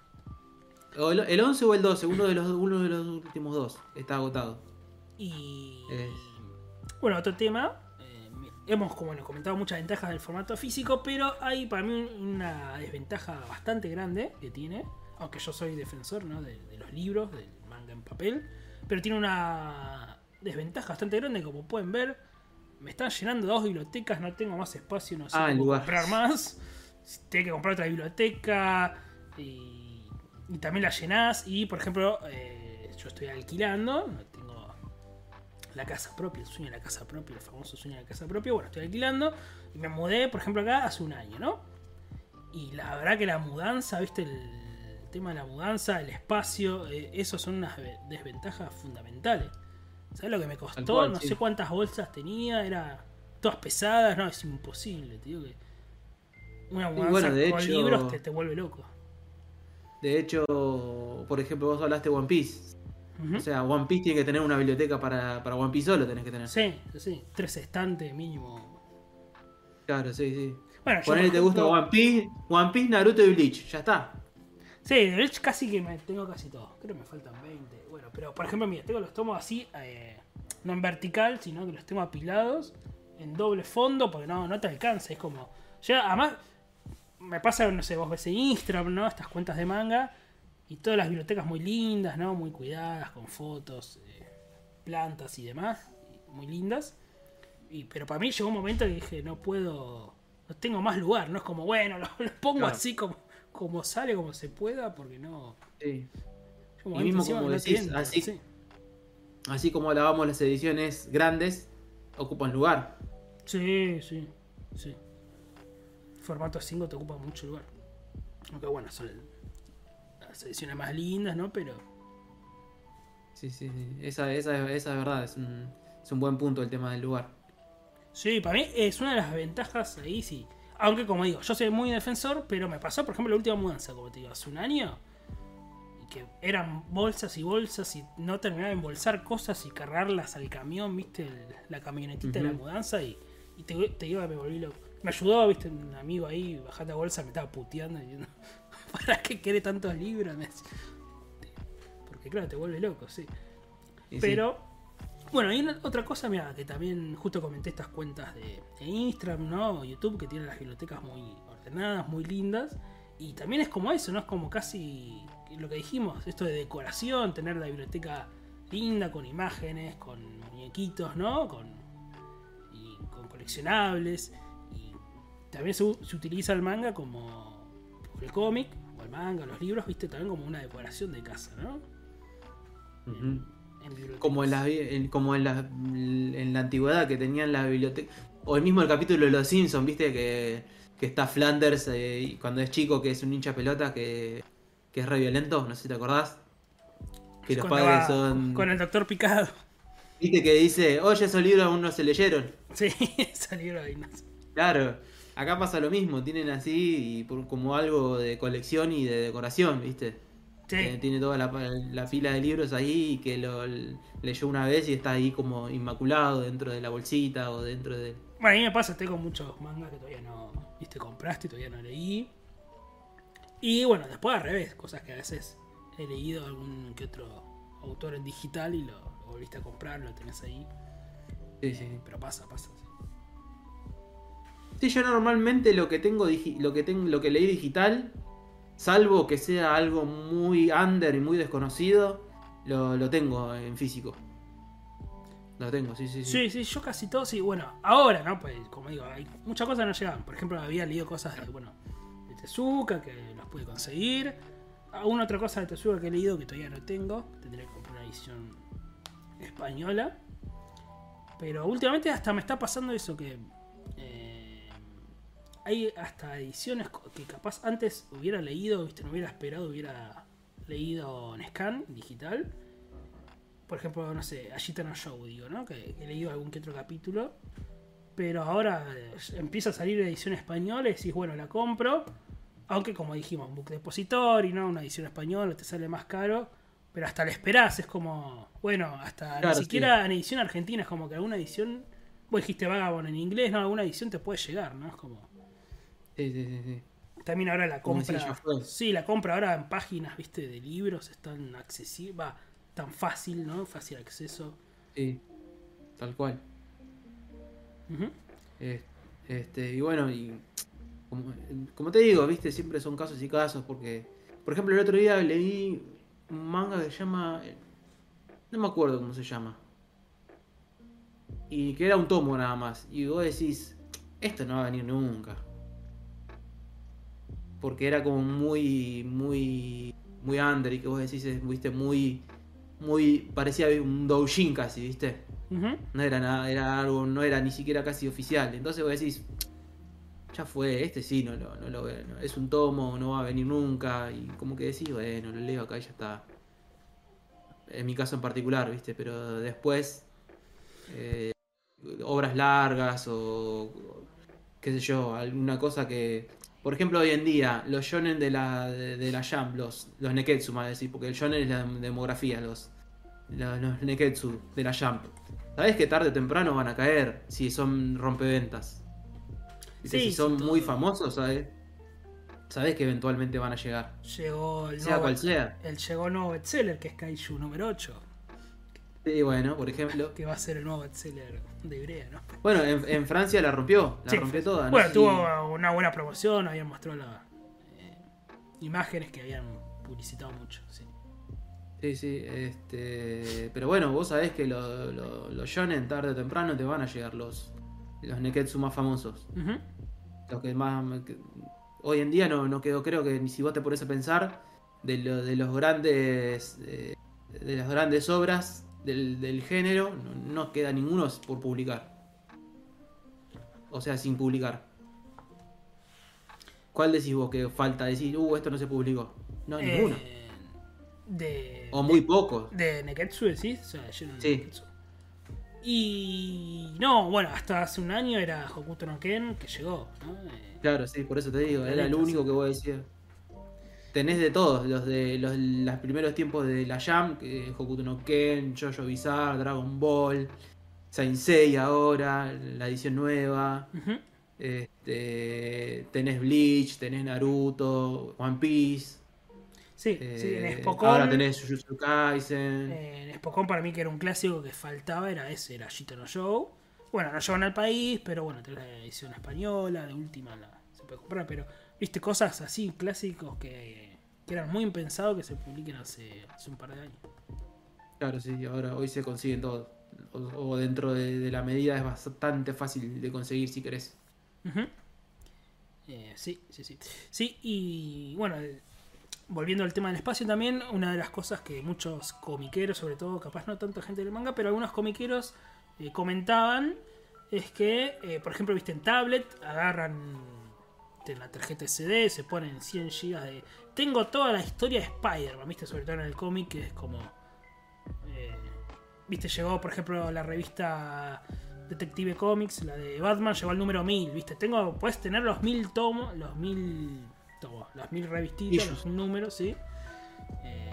El, el 11 o el 12, uno de los, uno de los últimos dos está agotado. Y. Es- Bueno, otro tema. eh, hemos, como bueno, comentado, muchas ventajas del formato físico, pero hay para mí una desventaja bastante grande que tiene. Aunque yo soy defensor ¿no? de, de los libros, del manga en papel. Pero tiene una desventaja bastante grande, como pueden ver. Me están llenando dos bibliotecas, no tengo más espacio, no sé Ah, cómo lugar. comprar más. Tenés que comprar otra biblioteca y, y también la llenás. Y por ejemplo, eh, yo estoy alquilando, no tengo la casa propia, el sueño de la casa propia, el famoso sueño de la casa propia. Bueno, estoy alquilando y me mudé, por ejemplo, acá hace un año, ¿no? Y la verdad que la mudanza, viste, el tema de la mudanza, el espacio, eh, esos son unas ve- desventajas fundamentales. ¿Sabes lo que me costó? Cual, no sí. sé cuántas bolsas tenía, era todas pesadas, no, es imposible, te digo que una mudanza bueno, de con hecho- libros te, te vuelve loco. De hecho, por ejemplo, vos hablaste de One Piece. O sea, One Piece tiene que tener una biblioteca para, para One Piece solo, tenés que tener. sí, sí, tres estantes mínimo. Claro, sí, sí. Bueno, Ponele te gusta One Piece, One Piece, Naruto y Bleach, ya está. Sí, de Bleach casi que me tengo casi todo. Creo que me faltan 20. Bueno, pero por ejemplo, mira, tengo los tomos así, eh, no en vertical, sino que los tengo apilados en doble fondo, porque no, no te alcanza. Es como. Ya, además, me pasa, no sé, vos ves en Instagram, ¿no? Estas cuentas de manga y todas las bibliotecas muy lindas, ¿no? Muy cuidadas, con fotos, eh, plantas y demás, muy lindas. Y, pero para mí llegó un momento que dije, no puedo, no tengo más lugar, no es como, bueno, lo, lo pongo Claro. así como, como sale, como se pueda, porque no... Sí. Y mismo como decís, así- sí. Así como lavamos las ediciones grandes, ocupan lugar. Sí, sí, sí. Formato 5 te ocupa mucho lugar. Aunque bueno, son las ediciones más lindas, ¿no? Pero Sí, sí, sí. Esa, esa, esa es verdad, es un, es un buen punto el tema del lugar. sí, para mí es una de las ventajas ahí, sí. Aunque como digo, yo soy muy defensor, pero me pasó, por ejemplo, la última mudanza, como te digo, hace un año. Que eran bolsas y bolsas y no terminaba de embolsar cosas y cargarlas al camión, viste, el- la camionetita de la mudanza y, y te, te que me volví loco. Me ayudó, viste, un amigo ahí, bajate la bolsa, me estaba puteando diciendo, ¿para qué quiere tantos libros? Porque claro, te vuelve loco, sí. Y sí. Pero, bueno, hay una- otra cosa, mira, que también justo comenté estas cuentas de, de Instagram, ¿no? O YouTube, que tienen las bibliotecas muy ordenadas, muy lindas. Y también es como eso, ¿no? Es como casi lo que dijimos, esto de decoración, tener la biblioteca linda, con imágenes, con muñequitos, ¿no? Con, y con coleccionables. También se, u- se utiliza el manga como el cómic, o el manga, los libros, viste, también como una decoración de casa, ¿no? En bibliotecas. Como en la, en- como en la, en la antigüedad que tenían la biblioteca. O el mismo el capítulo de Los Simpsons, viste que, que está Flanders eh, y cuando es chico, que es un hincha pelota que, que es re violento, no sé si te acordás. Que los padres va son. Con el doctor Picado. Viste que dice, oye, esos libros aún no se leyeron. Sí, salieron ahí. No. Claro, acá pasa lo mismo, tienen así y por- como algo de colección y de decoración, ¿viste? Sí. Eh, tiene toda la, la pila de libros ahí y que lo leyó una vez y está ahí como inmaculado dentro de la bolsita o dentro de... Bueno, a mí me pasa, tengo muchos mangas que todavía no, viste, compraste y todavía no leí. Y bueno, después al revés, cosas que a veces he leído algún que otro autor en digital y lo, lo volviste a comprar, lo tenés ahí. Sí, sí, sí. Pero pasa, pasa. sí. Sí, yo normalmente lo que tengo lo que tengo, lo que leí digital, salvo que sea algo muy under y muy desconocido, lo, lo tengo en físico. Lo tengo, sí, sí, sí. Sí, yo casi todo, sí. Bueno, ahora, ¿no? Pues como digo, hay muchas cosas no llegaban. Por ejemplo, había leído cosas de, bueno, de Tezuka, que las pude conseguir. Alguna otra cosa de Tezuka que he leído que todavía no tengo. Tendría que comprar una edición española. Pero últimamente hasta me está pasando eso que... eh, hay hasta ediciones que capaz antes hubiera leído, viste, no hubiera esperado, hubiera leído en scan digital por ejemplo, no sé, Ashita no Show, digo, ¿no? Que, he leído algún que otro capítulo. Pero ahora eh, empieza a salir edición española y decís, bueno, la compro. Aunque como dijimos, Book Depository, ¿no? Una edición española te sale más caro. Pero hasta la esperás, es como, bueno, hasta Claro, ni siquiera en edición argentina es como que alguna edición, vos dijiste Vagabond en inglés, no, alguna edición te puede llegar, ¿no? Es como, Sí, sí, sí, sí. también ahora la compra. Sí, la compra ahora en páginas, viste, de libros es tan accesible, tan fácil, ¿no? Fácil acceso. Sí, tal cual. Eh, Este, y bueno, y como, como te digo, viste, siempre son casos y casos, porque, por ejemplo, el otro día leí un manga que se llama, no me acuerdo cómo se llama, y que era un tomo nada más, y vos decís, esto no va a venir nunca. Porque era como muy, muy, muy under y que vos decís, es, viste, muy, muy, parecía un doujin casi, viste. No era nada, era algo, no era ni siquiera casi oficial. Entonces vos decís, ya fue, este sí, no lo, no lo no, es un tomo, no va a venir nunca. Y como que decís, bueno, lo leo acá y ya está. En mi caso en particular, viste, pero después, eh, obras largas o qué sé yo, alguna cosa que. Por ejemplo, hoy en día, los shonen de la, de, de la Jump, los, los Neketsu, más decir, porque el shonen es la demografía, los, los, los Neketsu de la Jump. Sabes que tarde o temprano van a caer si son rompeventas. Sí, si son sí, muy famosos, ¿sabes? Sabes que eventualmente van a llegar. Llegó el Sea nuevo, cual sea. el llegó nuevo bestseller, que es Kaiju número 8, Sí, bueno, por ejemplo. que va a ser el nuevo bestseller de Ibrea, ¿no? Bueno, en, en Francia la rompió, la Sí, rompió toda. no Bueno, tuvo una buena promoción, habían mostrado las eh, imágenes que habían publicitado mucho, sí. Sí, sí, este... Pero bueno, vos sabés que lo- lo- los shonen tarde o temprano te van a llegar los, los Neketsu más famosos. Los que más... que- hoy en día no, no quedó, creo que ni si vos te pones a pensar, de, lo- de los grandes... eh, de las grandes obras del, del género, no, no queda ninguno por publicar. O sea, sin publicar. ¿Cuál decís vos que falta decir, uh, esto no se publicó? No, Eh, ninguno. De, O muy pocos. de Neketsu, decís, o sea, lleno de Sí. Neketsu. Y no, bueno, hasta hace un año era Hokuto no Ken que llegó, ¿no? Eh, Claro, sí, por eso te digo, era el único que vos decías. Tenés de todos, los de los, los primeros tiempos de la Jam, que Hokuto no Ken, Jojo Bizarre, Dragon Ball, Saint Seiya ahora, la edición nueva. Este, tenés Bleach, tenés Naruto, One Piece. Sí, sí, en eh, Spokon. ahora tenés Jujutsu Kaisen. Eh, en Spokon para mí que era un clásico que faltaba, era ese, era Shito no Show. Bueno, no llevan al país, pero bueno, tenés la edición española, de última la, se puede comprar, pero viste cosas así, clásicos que, que eran muy impensados que se publiquen hace, hace un par de años. Claro, sí, ahora hoy se consiguen todos. O, o dentro de, de la medida es bastante fácil de conseguir si querés. Eh, sí, sí, sí. Sí, y bueno, eh, volviendo al tema del espacio también, una de las cosas que muchos comiqueros, sobre todo, capaz no tanta gente del manga, pero algunos comiqueros eh, comentaban, es que, eh, por ejemplo, viste en tablet, agarran de la tarjeta SD, se ponen 100 GB de... Tengo toda la historia de Spider-Man, viste, sobre todo en el cómic, que es como... eh, viste, llegó, por ejemplo, la revista Detective Comics, la de Batman, llegó al número 1000, viste. Tengo, puedes tener los 1000 tomos, los 1000 tomos, las 1000 revistitas, los números, sí. Eh,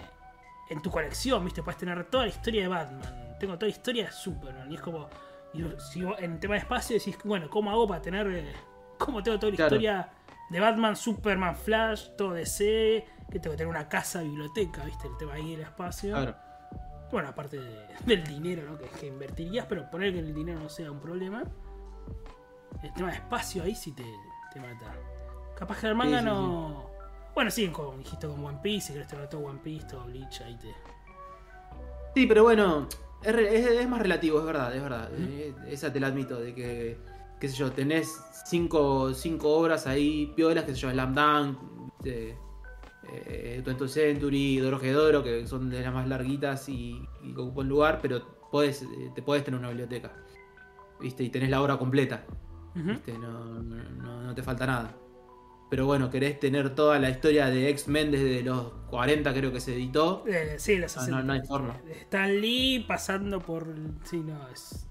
en tu colección, viste, puedes tener toda la historia de Batman. Tengo toda la historia de Superman. Y es como, y si vos en tema de espacio decís, bueno, ¿cómo hago para tener, eh, cómo tengo toda la Claro. historia de Batman, Superman, Flash, todo DC? Que tengo que tener una casa, biblioteca, viste, el tema ahí del espacio. Claro. Bueno, aparte de- del dinero ¿no? que, que invertirías, pero poner que el dinero no sea un problema. El tema de espacio ahí sí te, te mata. Capaz que el manga Sí, sí, no. Bueno, sí, como dijiste con One Piece, si querés tener todo One Piece, todo Bleach, ahí te. Sí, pero bueno, es- es más relativo, es verdad, es verdad. Eh, esa te la admito, de que, qué sé yo, tenés cinco, cinco obras ahí, piolas, qué sé yo, Slam Dunk, eh, eh, 20th Century, Doro que son de las más larguitas y, y que ocupan lugar, pero podés, eh, te podés tener una biblioteca, ¿viste? Y tenés la obra completa. ¿viste? No, no, te falta nada. Pero bueno, querés tener toda la historia de X-Men desde los 40 creo que se editó. Eh, sí, los Ah, 60. no, no hay forma. Stan Lee pasando por. Sí, no, es.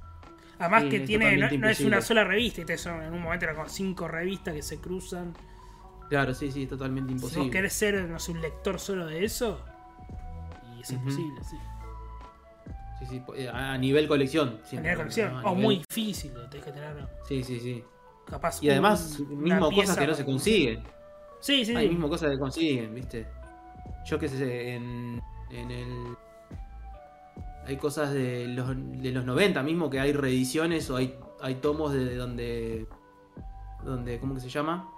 Además Sí, que tiene, no, es una sola revista. Son- en un momento eran como cinco revistas que se cruzan. Claro, sí, sí, es totalmente Si imposible. vos querés ser, no sé, un lector solo de eso, y es imposible, sí. Sí, sí, eh, a nivel colección. sí, A nivel colección. no, a o nivel- muy difícil, lo tenés que tener Sí, sí, sí. capaz. Y además, un- mismo cosas que no se consiguen. Sí, sí, Hay sí. mismo cosas que consiguen, ¿viste? Yo qué sé, en, en el... Hay cosas de los, de los 90 mismo que hay reediciones o hay, hay tomos de donde... donde ¿Cómo que se llama?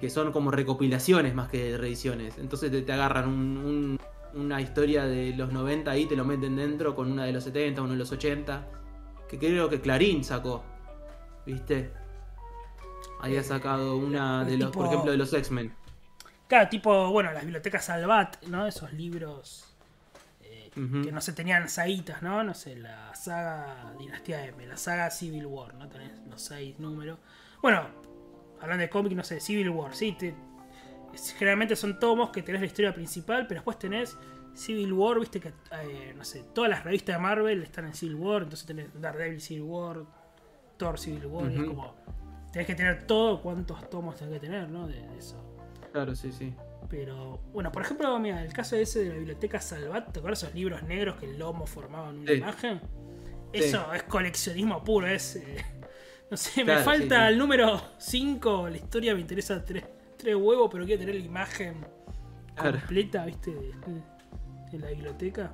Que son como recopilaciones más que reediciones. Entonces te, te agarran un- un- una historia de los 90 ahí, te lo meten dentro con una de los 70, una de los 80. Que creo que Clarín sacó. ¿Viste? Había Eh, sacado una el de los, por ejemplo, de los X-Men. Claro, tipo, bueno, las bibliotecas Salvat, ¿no? Esos libros que no se tenían saguitas, ¿no? No sé, la saga Dinastía M, la saga Civil War, ¿no? Tenés los seis números. Bueno, hablando de cómic, no sé, Civil War, sí, te- es- generalmente son tomos que tenés la historia principal, pero después tenés Civil War, viste que, eh, no sé, todas las revistas de Marvel están en Civil War, entonces tenés Daredevil Civil War, Thor Civil War, y es como, tenés que tener todo cuántos tomos tenés que tener, ¿no? De, de eso. Claro, sí, sí. Pero, bueno, por ejemplo, mira, el caso ese de la biblioteca Salvat, ¿te acuerdas esos libros negros que el lomo formaba en una Sí. imagen? Sí. Eso es coleccionismo puro, es. eh, no sé, Claro, me falta sí, el número 5, la historia me interesa tres, tres huevos, pero quiero tener la imagen Claro. completa, ¿viste? En la biblioteca.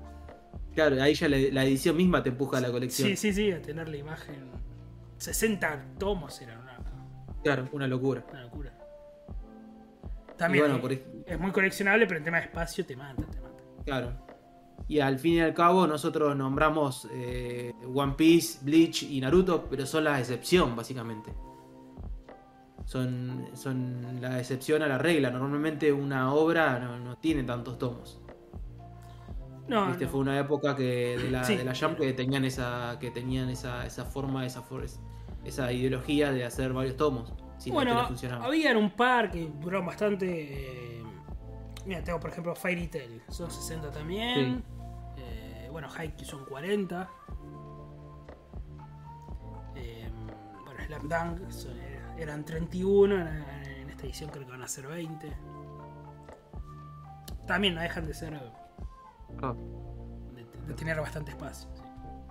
Claro, ahí ya la, la edición misma te empuja a la colección. Sí, sí, sí, a tener la imagen. 60 tomos era una, Claro, una locura. una locura. También bueno, por ej- es muy coleccionable, pero en tema de espacio te mata, te mata. Claro. Y al fin y al cabo nosotros nombramos eh, One Piece, Bleach y Naruto, pero son la excepción, básicamente. Son, son la excepción a la regla. Normalmente una obra no, no tiene tantos tomos. No, no. Fue una época que de la, Sí. de la Jump que tenían esa, que tenían esa, esa forma, esa, esa ideología de hacer varios tomos. Si bueno, funcionaba. habían un par que duraron bastante. eh, mira, tengo por ejemplo Fairy Tail, son 60 también. Eh, bueno, Haikyuu son 40. Eh, bueno, Slam Dunk son- eran 31, en, esta edición creo que van a ser 20. También no dejan de ser. Ah. de, de tener bastante espacio.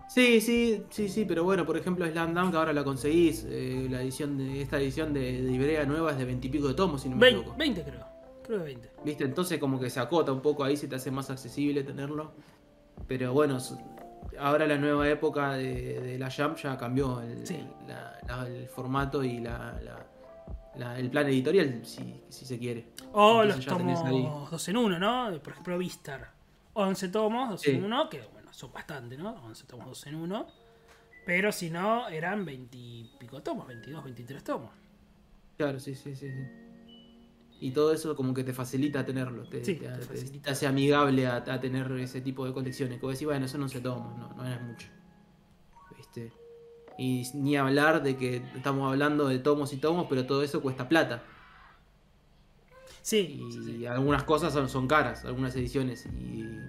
Sí. Sí, sí, sí, pero bueno, por ejemplo, Slam Dunk ahora la conseguís. eh, la edición de esta edición de, de Ibrea nueva es de 20 y pico de tomos, si no me 20, equivoco. 20 creo. Creo que 20. ¿Viste? Entonces como que se acota un poco ahí, se te hace más accesible tenerlo. Pero bueno, ahora la nueva época de, de la Jump ya cambió el, Sí. la- la- el formato y la, la- la- el plan editorial, si, si se quiere. O Entonces los tomos 2 en 1, ¿no? Por ejemplo, Vistar. 11 tomos, 2 en. 1, que son bastante, ¿no? 11 tomos, 2 en 1. Pero si no, eran 20 y pico tomos, 22, 23 tomos. Claro, sí, sí, sí. sí. Y todo eso como que te facilita tenerlo, te, Sí, te- te te- facilita. te hace amigable a, a tener ese tipo de colecciones. Como decís, bueno, eso no se toma, no, no es mucho. ¿Viste? Y ni hablar de que estamos hablando de tomos y tomos, pero todo eso cuesta plata. Sí, Y sí, sí. algunas cosas son, son caras, algunas ediciones. Y,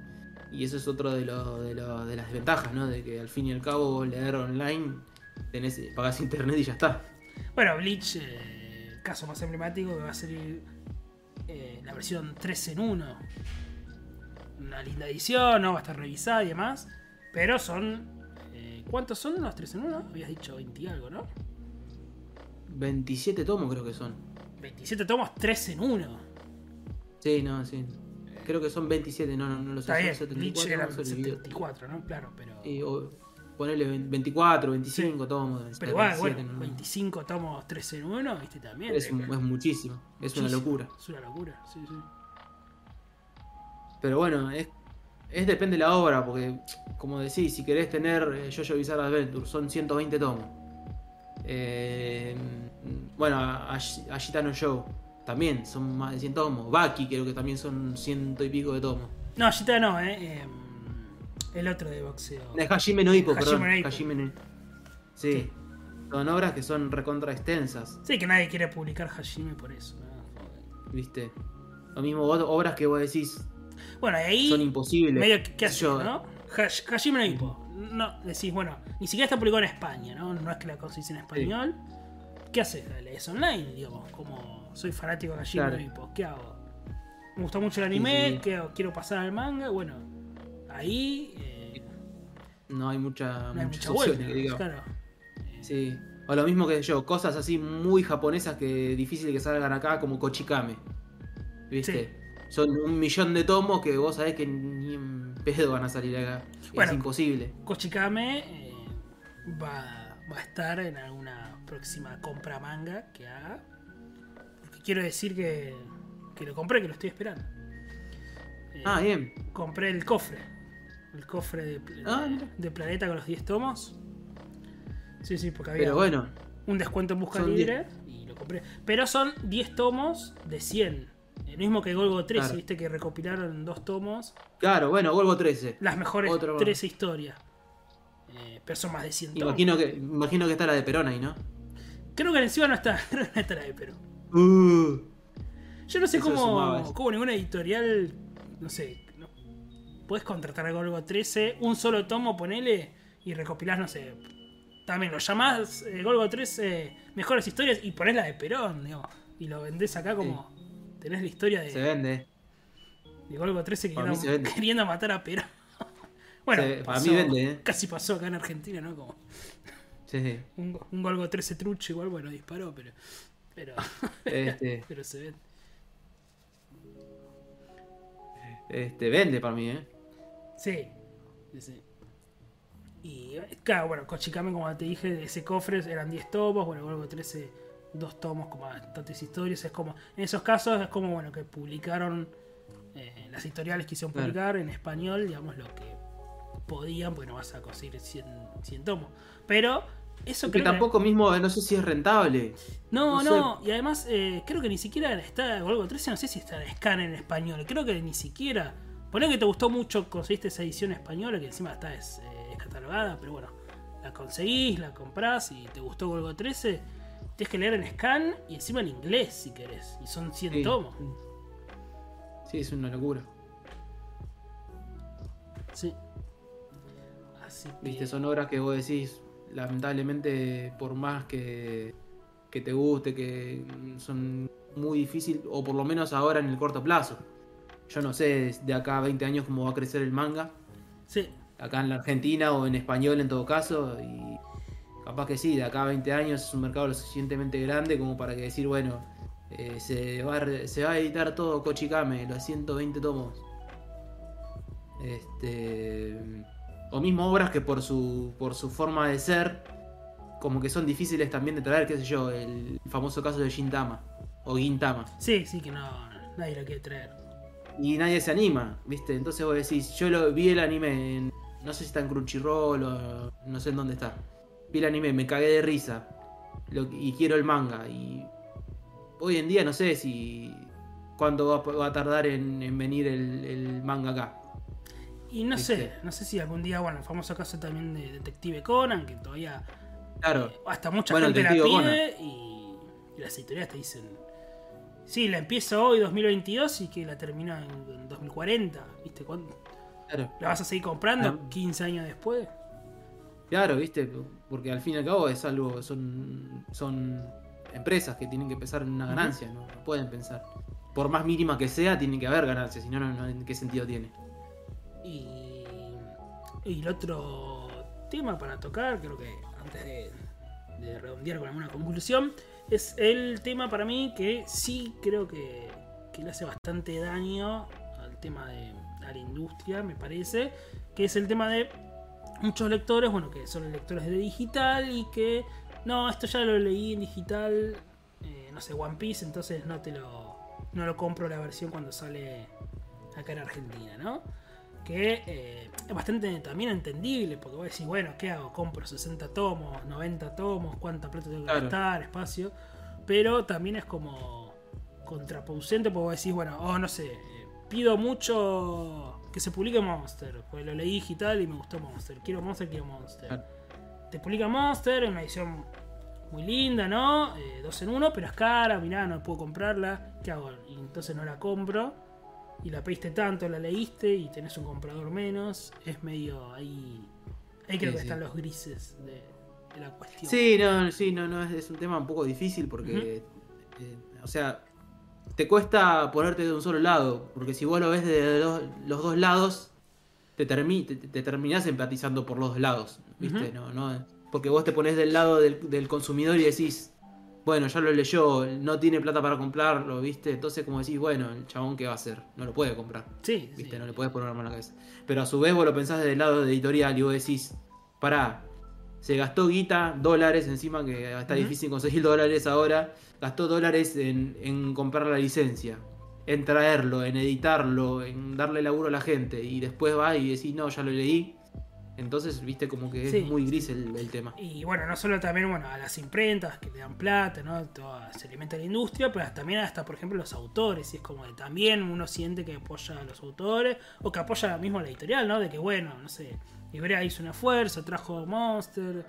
y eso es otro de, lo- de, lo- de las desventajas, ¿no? De que al fin y al cabo vos leer online, tenés, pagás internet y ya está. Bueno, Bleach, eh, caso más emblemático que va a ser eh, la versión 3 en 1. Una linda edición, ¿no? Va a estar revisada y demás. Pero son. eh, ¿Cuántos son los 3 en 1? Habías dicho 20 y algo, ¿no? 27 tomos creo que son. 27 tomos, 3 en 1. Sí, no, sí. Creo que son 27, no, no, no lo sé. Está bien, son Bleach 74, eran no sé, olvidé. 74, ¿no? Claro, pero. Sí, o ponele 24, 25 tomos. Pero igual, 27, bueno, no, no. 25 tomos 3 en 1, ¿viste? También. Es, un- es muchísimo, es una locura. Es una locura, sí, sí. Pero bueno, es, es depende de la obra, porque como decís, si querés tener eh, Jojo Bizarre Adventure, son 120 tomos. Eh, bueno, a, a Gitano Show también son más de 100 tomos. Baki creo que también son ciento y pico de tomos. No, Gita no, ¿eh? Em, el otro de boxeo. De Hajime no Ippo, Hajime perdón. no Ippo. Hajime no- Sí. Sí. Son obras que son recontra extensas, Sí, que nadie quiere publicar Hajime por eso, ¿no? ¿viste? Lo mismo obras que vos decís Bueno, ahí. son imposibles. medio que, ¿qué Qué sé haces, yo, no? Hash- Hajime no Ippo. No, decís, bueno, ni siquiera está publicado en España, ¿no? No es que la conseguís en español. ¿Qué haces? Lees online, digamos. Como soy fanático de Hajime Claro. Ippo. ¿Qué hago? Me gusta mucho el anime, quiero pasar al manga. Bueno, ahí. eh, No hay mucha, no hay mucha vuelta. que. Claro. Sí. O lo mismo que yo, cosas así muy japonesas que difícil que salgan acá, como Kochikame. ¿Viste? Son un millón de tomos que vos sabés que ni en pedo van a salir acá. Bueno. es imposible. Kochikame eh, va, va a estar en alguna próxima compra manga que haga. Quiero decir que, que lo compré, que lo estoy esperando. Eh, Ah, bien. compré el cofre. El cofre de, Ah, de Planeta con los 10 tomos. Sí, sí, porque había Pero bueno, un descuento en busca libre y lo compré. Pero son 10 tomos de 100. Eh, lo mismo que Golgo 13, Claro. viste que recopilaron dos tomos Claro, bueno, Golgo 13. las mejores Otro- 13 historias. Eh, pero son más de 100 tomos. Imagino que, imagino que está la de Perón ahí, ¿no? Creo que encima no está, no está la de Perú. Uh, Yo no sé cómo, cómo ninguna editorial, no sé, no, puedes contratar a Golgo 13, un solo tomo, ponele, y recopilás, no sé, también lo llamás eh, Golgo 13 mejores historias y ponés la de Perón, digamos, y lo vendés acá como tenés la historia se de, vende. de Golgo 13 que Para mí era se vende. queriendo matar a Perón. bueno, Se- para pasó- mí vende, ¿eh? casi pasó acá en Argentina, ¿no? Como Sí, sí. un, un Golgo 13 trucho, igual, bueno, disparó, pero, pero, Este, pero se vende. este, vende para mí, ¿eh? Sí, sí. Y claro, bueno, Kochikame, como te dije, ese cofre eran 10 tomos, bueno, Golgo 13, dos tomos, como bastantes historias. Es como, en esos casos es como, bueno, que publicaron eh, las editoriales quisieron Claro. publicar en español, digamos, lo que podían, porque no vas a conseguir 100, 100 tomos. Pero eso Que tampoco mismo, no sé si es rentable. no, No no, y además eh, creo que ni siquiera está Golgo 13, no sé si está en scan en español, creo que ni siquiera. Poné que te gustó mucho, conseguiste esa edición española que encima está es, eh, es catalogada, pero bueno, la conseguís, la comprás y te gustó Golgo 13, tienes que leer en scan y encima en inglés si querés, y son 100 Sí. tomos. Sí, es una locura. Sí. Así que. Viste, son obras que vos decís, lamentablemente, por más que, que te guste, que son muy difíciles, o por lo menos ahora en el corto plazo. Yo no sé de acá a 20 años cómo va a crecer el manga, Sí, acá en la Argentina o en español en todo caso, y capaz que sí, de acá a 20 años es un mercado lo suficientemente grande como para que decir, bueno, eh, se, va a, se va a editar todo Kochikame, los 120 tomos. Este. O mismo obras que por su, por su forma de ser, como que son difíciles también de traer, qué sé yo, el famoso caso de Gintama o Gintama. sí, sí, que no, nadie lo quiere traer. Y nadie se anima, ¿viste? Entonces vos decís, yo lo vi el anime en. No sé si está en Crunchyroll o no sé en dónde está. Vi el anime, me cagué de risa. Lo- y quiero el manga. Y hoy en día no sé si. cuándo va, va a tardar en, en venir el, el manga acá. Y no sé, no sé si algún día, bueno, el famoso caso también de Detective Conan, que todavía Claro, Eh, hasta mucha Bueno, gente la pide y, y las editoriales te dicen sí, la empiezo hoy 2022 y que la termina en, en 2040 ¿viste? ¿Cuándo? claro. ¿La vas a seguir comprando Ah. 15 años después? Claro, ¿viste? Porque al fin y al cabo es algo. Son, son empresas que tienen que pensar en una ganancia, ¿no? No pueden pensar. Por más mínima que sea, tiene que haber ganancias, si no, no, no, ¿en qué sentido tiene? Y, y el otro tema para tocar, creo que antes de, de redondear con alguna conclusión, es el tema para mí que sí creo que, que le hace bastante daño al tema de a la industria, me parece, que es el tema de muchos lectores, bueno, que son lectores de digital y que, no, esto ya lo leí en digital, eh, no sé, One Piece, entonces no te lo, no lo compro la versión cuando sale acá en Argentina, ¿no? Que eh, es bastante también entendible, porque vos decís, bueno, ¿qué hago? Compro 60 tomos, 90 tomos, ¿cuánta plata tengo que Claro. gastar? Espacio. Pero también es como contraproducente, porque vos decís, bueno, oh, no sé, eh, pido mucho que se publique Monster, pues lo leí digital y me gustó Monster. Quiero Monster, quiero Monster. Claro. Te publica Monster en una edición muy linda, ¿no? Eh, dos en uno, pero es cara, mirá, no puedo comprarla. ¿Qué hago? Y entonces no la compro. Y la pediste tanto, la leíste y tenés un comprador menos. Es medio ahí. Ahí creo Sí, que sí. están los grises de, de la cuestión. Sí, no, sí, no, no, es, es un tema un poco difícil porque, eh, o sea, te cuesta ponerte de un solo lado, porque si vos lo ves de los, los dos lados, te, termi- te, te terminás empatizando por los dos lados, ¿viste? No, no, porque vos te pones del lado del, del consumidor y decís, bueno, ya lo leyó, no tiene plata para comprarlo, ¿viste? Entonces como decís, bueno, el chabón qué va a hacer, no lo puede comprar. Sí, ¿Viste? sí. No le podés poner una mano en la cabeza. Pero a su vez vos lo pensás desde el lado de editorial y vos decís, pará, se gastó guita, dólares encima, que está difícil conseguir dólares ahora, gastó dólares en, en comprar la licencia, en traerlo, en editarlo, en darle laburo a la gente, y después va y decís, no, ya lo leí, Entonces, viste, como que es muy gris el, el tema. Y bueno, no solo también bueno, a las imprentas que le dan plata, ¿no? Todo, se alimenta la industria, pero también hasta, por ejemplo, los autores. Y es como que también uno siente que apoya a los autores o que apoya mismo a la editorial, ¿no? De que, bueno, no sé, Ibrea hizo un esfuerzo, trajo Monster,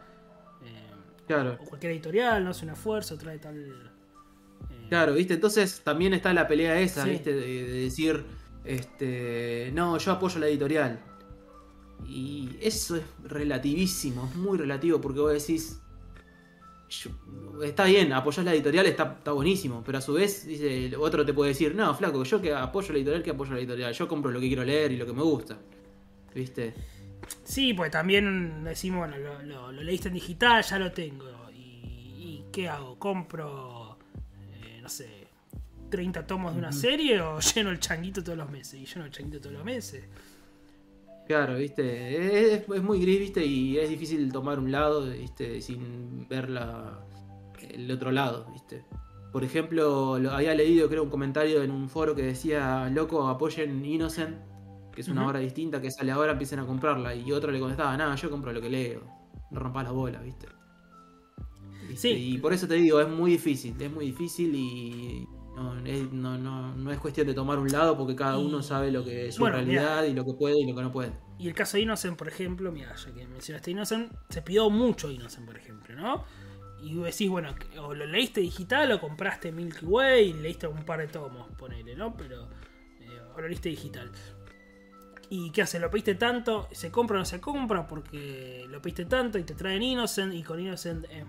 eh, Claro. o cualquier editorial, ¿no? Hace un esfuerzo, trae tal. eh, Claro, ¿viste? Entonces también está la pelea esa, Sí. ¿viste? De, de decir, este, no, yo apoyo la editorial. Y eso es relativísimo, es muy relativo, porque vos decís, yo- está bien, apoyás la editorial, está, está buenísimo, pero a su vez, dice, el otro te puede decir, no, flaco, yo que apoyo la editorial, que apoyo la editorial, yo compro lo que quiero leer y lo que me gusta. ¿Viste? Sí, pues también decimos, bueno, lo, lo- lo leíste en digital, ya lo tengo. ¿Y, y qué hago? ¿Compro, eh, no sé, 30 tomos de una serie o lleno el changuito todos los meses? Y lleno el changuito todos los meses. Claro, viste, es, es muy gris, viste, y es difícil tomar un lado, viste, sin ver la, el otro lado, viste. Por ejemplo, lo- había leído, creo, un comentario en un foro que decía, loco, apoyen Innocent, que es una Ujú. obra distinta, que sale ahora, empiecen a comprarla. Y otro le contestaba, nada, yo compro lo que leo, no rompas la bola, viste. ¿Viste? Sí. Y por eso te digo, es muy difícil, es muy difícil y no es, no, no, no es cuestión de tomar un lado porque cada Y- uno sabe lo que es su bueno, realidad y lo que puede y lo que no puede. Y el caso de Innocent, por ejemplo, mira, ya que mencionaste Innocent, se pidió mucho Innocent, por ejemplo, ¿no? Y decís, bueno, o lo leíste digital o compraste Milky Way y leíste un par de tomos, ponele, ¿no? Pero, eh, o lo leíste digital. ¿Y qué hace? ¿Lo pediste tanto? ¿Se compra o no se compra? Porque lo pediste tanto y te traen Innocent y con Innocent eh,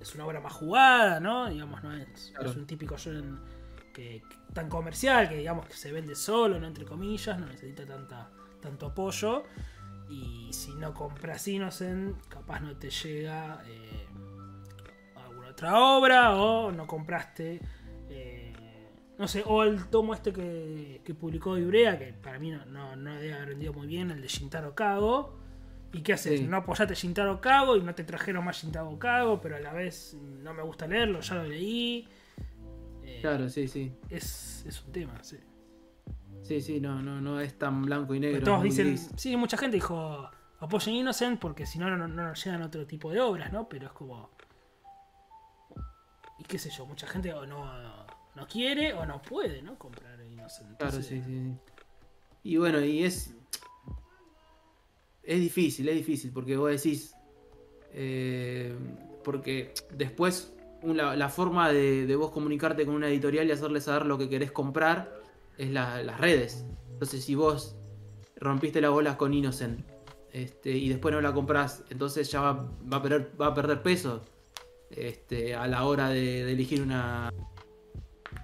es una obra más jugada, ¿no? Digamos, no es, Claro. es un típico shonen que, que- tan comercial que digamos que se vende solo, no entre comillas, no necesita tanta, tanto apoyo. Y si no compras Innocent, capaz no te llega eh, alguna otra obra o no compraste. eh, no sé, o el tomo este que, que publicó Ibrea, que para mí no, no, no debe haber vendido muy bien, el de Shintaro Kago. ¿Y qué haces? Sí. No apoyaste Shintaro Kago y no te trajeron más Shintaro Kago, pero a la vez no me gusta leerlo, ya lo leí. Eh, Claro, sí, sí. es, es un tema, sí. Sí, sí, no, no, no es tan blanco y negro. Todos dicen, gris. sí, mucha gente dijo apoyen Innocent porque si no, no, no nos llegan otro tipo de obras, ¿no? Pero es como. Y qué sé yo, mucha gente o no, no quiere o no puede, ¿no? Comprar Innocent. Claro, Entonces, sí, sí, sí. Y bueno, y es. Es difícil, es difícil, porque vos decís. eh, porque después la, la forma de, de vos comunicarte con una editorial y hacerle saber lo que querés comprar es la- las redes. Entonces, si vos rompiste las bolas con Innocent este, y después no la comprás, entonces ya va, va a, perder, va a perder peso este, a la hora de, de elegir una,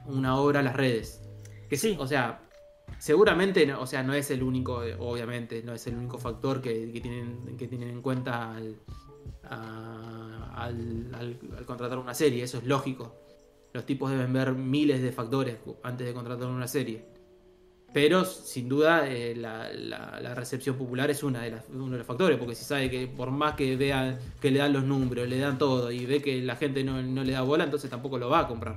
una obra a las redes. Que Sí. O sea, seguramente, no- o sea, no es el único, eh, obviamente, no es el único factor que, que tienen, que tienen en cuenta a- al- al- al contratar una serie, eso es lógico. Los tipos deben ver miles de factores antes de contratar una serie. Pero sin duda eh, la, la- la recepción popular es una de las- uno de los factores, porque si sabe que por más que vean que le dan los números, le dan todo y ve que la gente no, no le da bola, entonces tampoco lo va a comprar.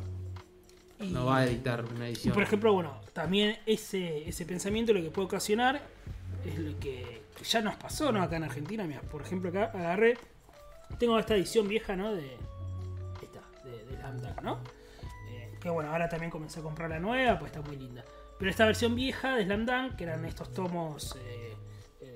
y- No va a editar una Y edición. por ejemplo, bueno, también ese, ese pensamiento lo que puede ocasionar es lo que, que ya nos pasó, ¿no? Acá en Argentina, mira, por ejemplo, acá agarré, tengo esta edición vieja, ¿no? De esta, de, de Slam Dunk, ¿no? Eh, que bueno, ahora también comencé a comprar la nueva, pues está muy linda. Pero esta versión vieja de Slam Dunk, que eran estos tomos eh, eh,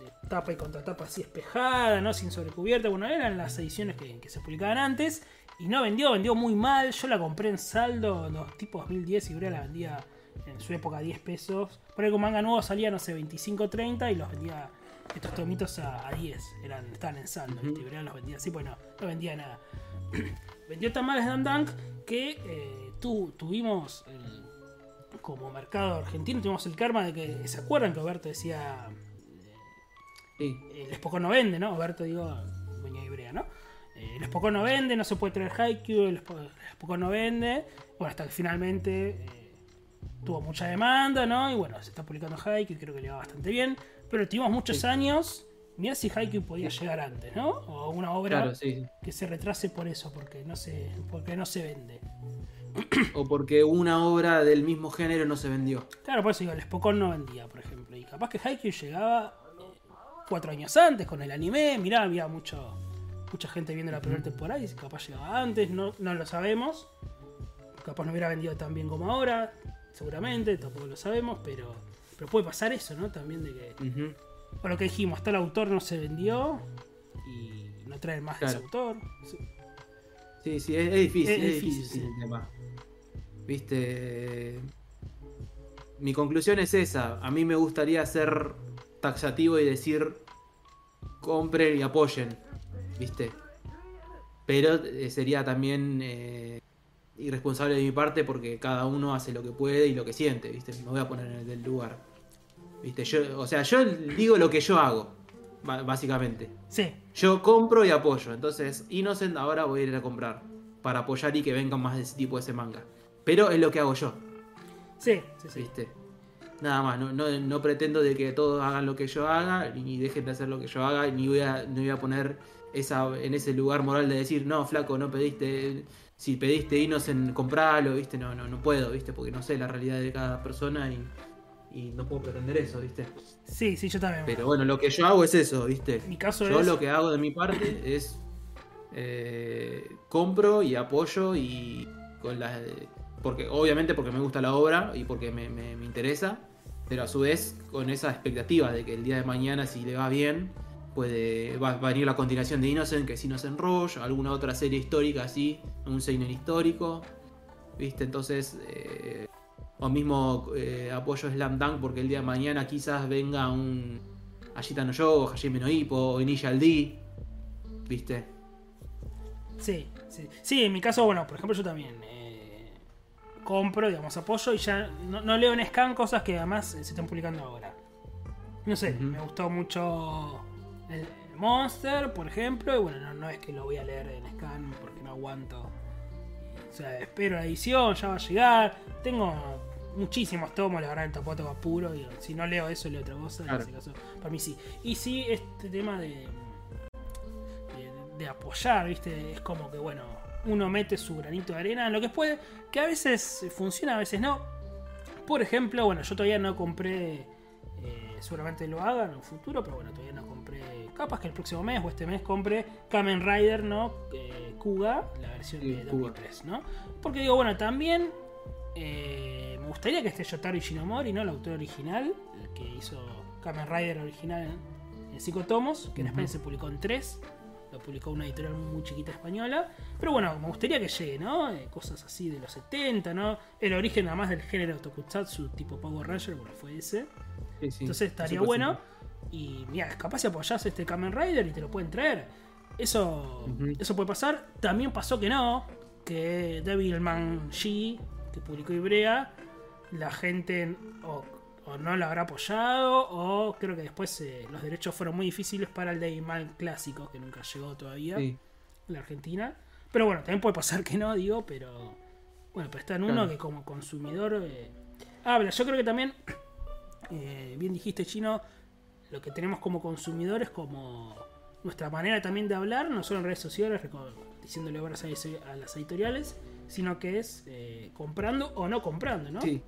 de tapa y contratapa así espejada, ¿no? Sin sobrecubierta, bueno, eran las ediciones que, que se publicaban antes. Y no vendió, vendió muy mal. Yo la compré en saldo, los tipos 2010 y la vendía en su época a 10 pesos. Por ahí con manga nuevo salía, no sé, 25, 30 y los vendía estos tomitos a, a 10. Eran, estaban en saldo, Urea los vendía así, pues no, vendía nada. vendió tan mal Slam Dunk que eh, tu- tuvimos el- como mercado argentino, tuvimos el karma de que, ¿se acuerdan que Alberto decía Sí. el Spokon no vende, ¿no? Alberto, digo, de Ibrea, ¿no? Eh, el Spokon no vende, no se puede traer Haikyuu, el Spo- el Spokon no vende. Bueno, hasta que finalmente eh, tuvo mucha demanda, ¿no? Y bueno, se está publicando Haikyuu, creo que le va bastante bien. Pero tuvimos muchos Sí. años. Mira si Haikyuu podía llegar antes, ¿no? O una obra Claro, sí. que se retrase por eso, porque no se, porque no se vende. O porque una obra del mismo género no se vendió. Claro, por eso digo, el Spokon no vendía, por ejemplo. Y capaz que Haikyuu llegaba eh, cuatro años antes con el anime. Mirá, había mucho, mucha gente viendo la primera temporada y capaz llegaba antes, no, no lo sabemos. Capaz no hubiera vendido tan bien como ahora, seguramente, tampoco lo sabemos, pero, pero puede pasar eso, ¿no? También de que, por lo que dijimos, hasta el autor no se vendió y no traen más de ese autor. Sí. Sí, sí, es, es difícil, Es es, difícil, difícil sí. el tema. Viste, mi conclusión es esa. A mí me gustaría ser taxativo y decir compren y apoyen, viste. Pero eh, sería también eh, irresponsable de mi parte porque cada uno hace lo que puede y lo que siente, viste. Me voy a poner en el del lugar. Viste, yo, o sea, yo digo lo que yo hago, básicamente. Sí, Yo compro y apoyo. Entonces, Innocent ahora voy a ir a comprar. Para apoyar y que vengan más de ese tipo de ese manga. Pero es lo que hago yo, sí, sí, sí. ¿viste? Nada más, no, no, no pretendo de que todos hagan lo que yo haga, ni dejen de hacer lo que yo haga, ni voy a, ni voy a poner esa, en ese lugar moral de decir, no, flaco, no pediste, si pediste Innocent, compralo, ¿viste? No, no, no puedo, ¿viste? Porque no sé la realidad de cada persona y, y no puedo pretender eso, ¿viste? Sí, sí, yo también. Pero bueno, lo que yo hago es eso, ¿viste? Mi caso Yo es- lo que hago de mi parte es eh, compro y apoyo y con las porque obviamente porque me gusta la obra y porque me, me- me interesa, pero a su vez con esa expectativa de que el día de mañana si le va bien puede va, a venir la continuación de Innocent que es Innocent Rush, alguna otra serie histórica así, un seinen histórico, viste entonces eh, o mismo eh, apoyo Slam Dunk porque el día de mañana quizás venga un Ashita no Yo, Hajime no Ippo, Initial D, ¿viste? Sí, sí. Sí, en mi caso, bueno, por ejemplo, yo también eh, compro, digamos, apoyo y ya no, no leo en Scan cosas que además se están publicando ahora. No sé, Ujú. me gustó mucho el Monster, por ejemplo, y bueno, no, no es que lo voy a leer en Scan porque no aguanto. O sea, espero la edición, ya va a llegar. Tengo muchísimos tomos, la verdad, el topote va puro. Y si no leo eso, leo otra cosa. Claro. En ese caso, para mí sí. Y sí, este tema de, de, de apoyar, ¿viste? Es como que, bueno, uno mete su granito de arena en lo que puede, que a veces funciona, a veces no. Por ejemplo, bueno, yo todavía no compré, eh, seguramente lo haga en un futuro, pero bueno, todavía no compré. Capaz que el próximo mes o este mes compre Kamen Rider, ¿no? Eh, Kuga, la versión Sí, de Kuga. 2003, ¿no? Porque digo, bueno, también eh, me gustaría que esté Yotaro Ishinomori, ¿no? El autor original, el que hizo Kamen Rider original en 5 tomos, que en España se publicó en 3. Lo publicó una editorial muy chiquita española. Pero bueno, me gustaría que llegue, ¿no? Eh, cosas así de los 70, ¿no? El origen nada más del género Tokusatsu tipo Power Ranger, bueno, fue ese. Sí, sí. Entonces estaría bueno. Y mira, capaz si apoyás este Kamen Rider y te lo pueden traer. Eso, eso puede pasar. También pasó que no. Que Devilman G, que publicó Ibrea, la gente o, o no lo habrá apoyado. O creo que después eh, los derechos fueron muy difíciles para el Devilman clásico, que nunca llegó todavía Sí. en la Argentina. Pero bueno, también puede pasar que no, digo, pero. Bueno, pero está en uno Claro. que como consumidor eh, habla. Yo creo que también, eh, bien dijiste, Chino, lo que tenemos como consumidores, como nuestra manera también de hablar, no solo en redes sociales, diciéndole obras a, las editoriales, sino que es eh, comprando o no comprando, ¿no? Sí.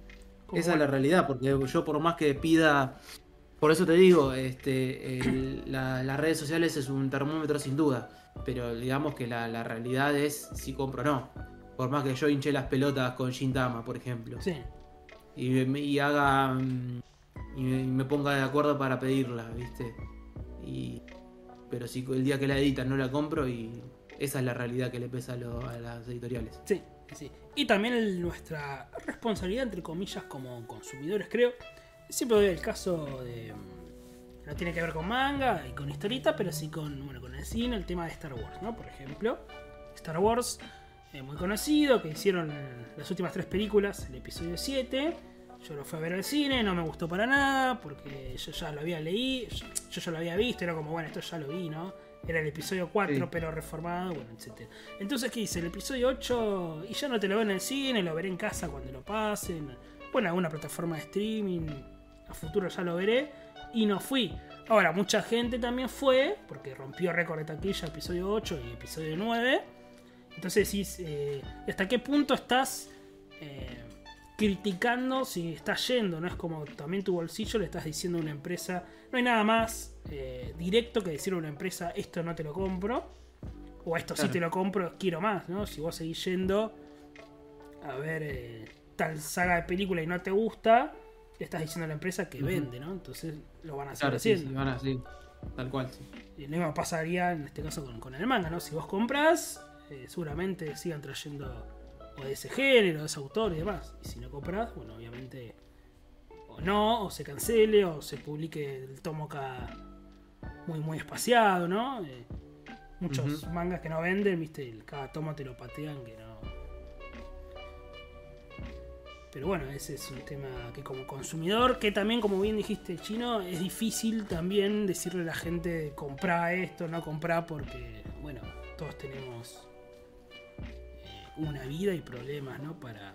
Como, Esa es la realidad, porque yo por más que pida, por eso te digo, este, el- la- las redes sociales es un termómetro sin duda, pero digamos que la, la realidad es si compro o no. Por más que yo hinche las pelotas con Shintama, por ejemplo, Sí, y haga mm, y me, ponga de acuerdo para pedirla, ¿viste? Y, pero si el día que la editan no la compro y esa es la realidad que le pesa a, a las editoriales. Sí, sí. Y también nuestra responsabilidad, entre comillas, como consumidores, creo. Siempre doy el caso de. mm, No tiene que ver con manga y con historieta, pero sí con, bueno, con el cine, el tema de Star Wars, ¿no? Por ejemplo, Star Wars, eh, muy conocido, que hicieron las últimas tres películas, el episodio 7. Yo lo fui a ver al cine, no me gustó para nada, porque yo ya lo había leído, yo ya lo había visto, era como, bueno, esto ya lo vi, ¿no? Era el episodio 4, Sí. pero reformado, bueno, etc. Entonces, ¿qué hice? El episodio 8, y ya no te lo veo en el cine, lo veré en casa cuando lo pasen. Bueno, alguna plataforma de streaming, a futuro ya lo veré, y no fui. Ahora, mucha gente también fue, porque rompió récord de taquilla episodio 8 y episodio 9. Entonces decís, eh, ¿hasta qué punto estás eh, criticando si estás yendo, no es como también tu bolsillo le estás diciendo a una empresa, no hay nada más eh, directo que decirle a una empresa esto no te lo compro, o esto sí te lo compro, quiero más, ¿no? Si vos seguís yendo a ver eh, tal saga de película y no te gusta, le estás diciendo a la empresa que vende, ¿no? Entonces lo van a seguir Claro, sí, haciendo. sí, van así. Tal cual, sí. Y lo mismo pasaría en este caso con, con el manga, ¿no? Si vos compras, eh, seguramente sigan trayendo o de ese género, de ese autor y demás. Y si no compras, bueno, obviamente o no, o se cancele, o se publique el tomo acá muy, muy espaciado, ¿no? Eh, muchos mangas que no venden, viste, cada tomo te lo patean que no. Pero bueno, ese es un tema que como consumidor, que también como bien dijiste chino, es difícil también decirle a la gente compra esto, no compra porque, bueno, todos tenemos una vida y problemas, ¿no? Para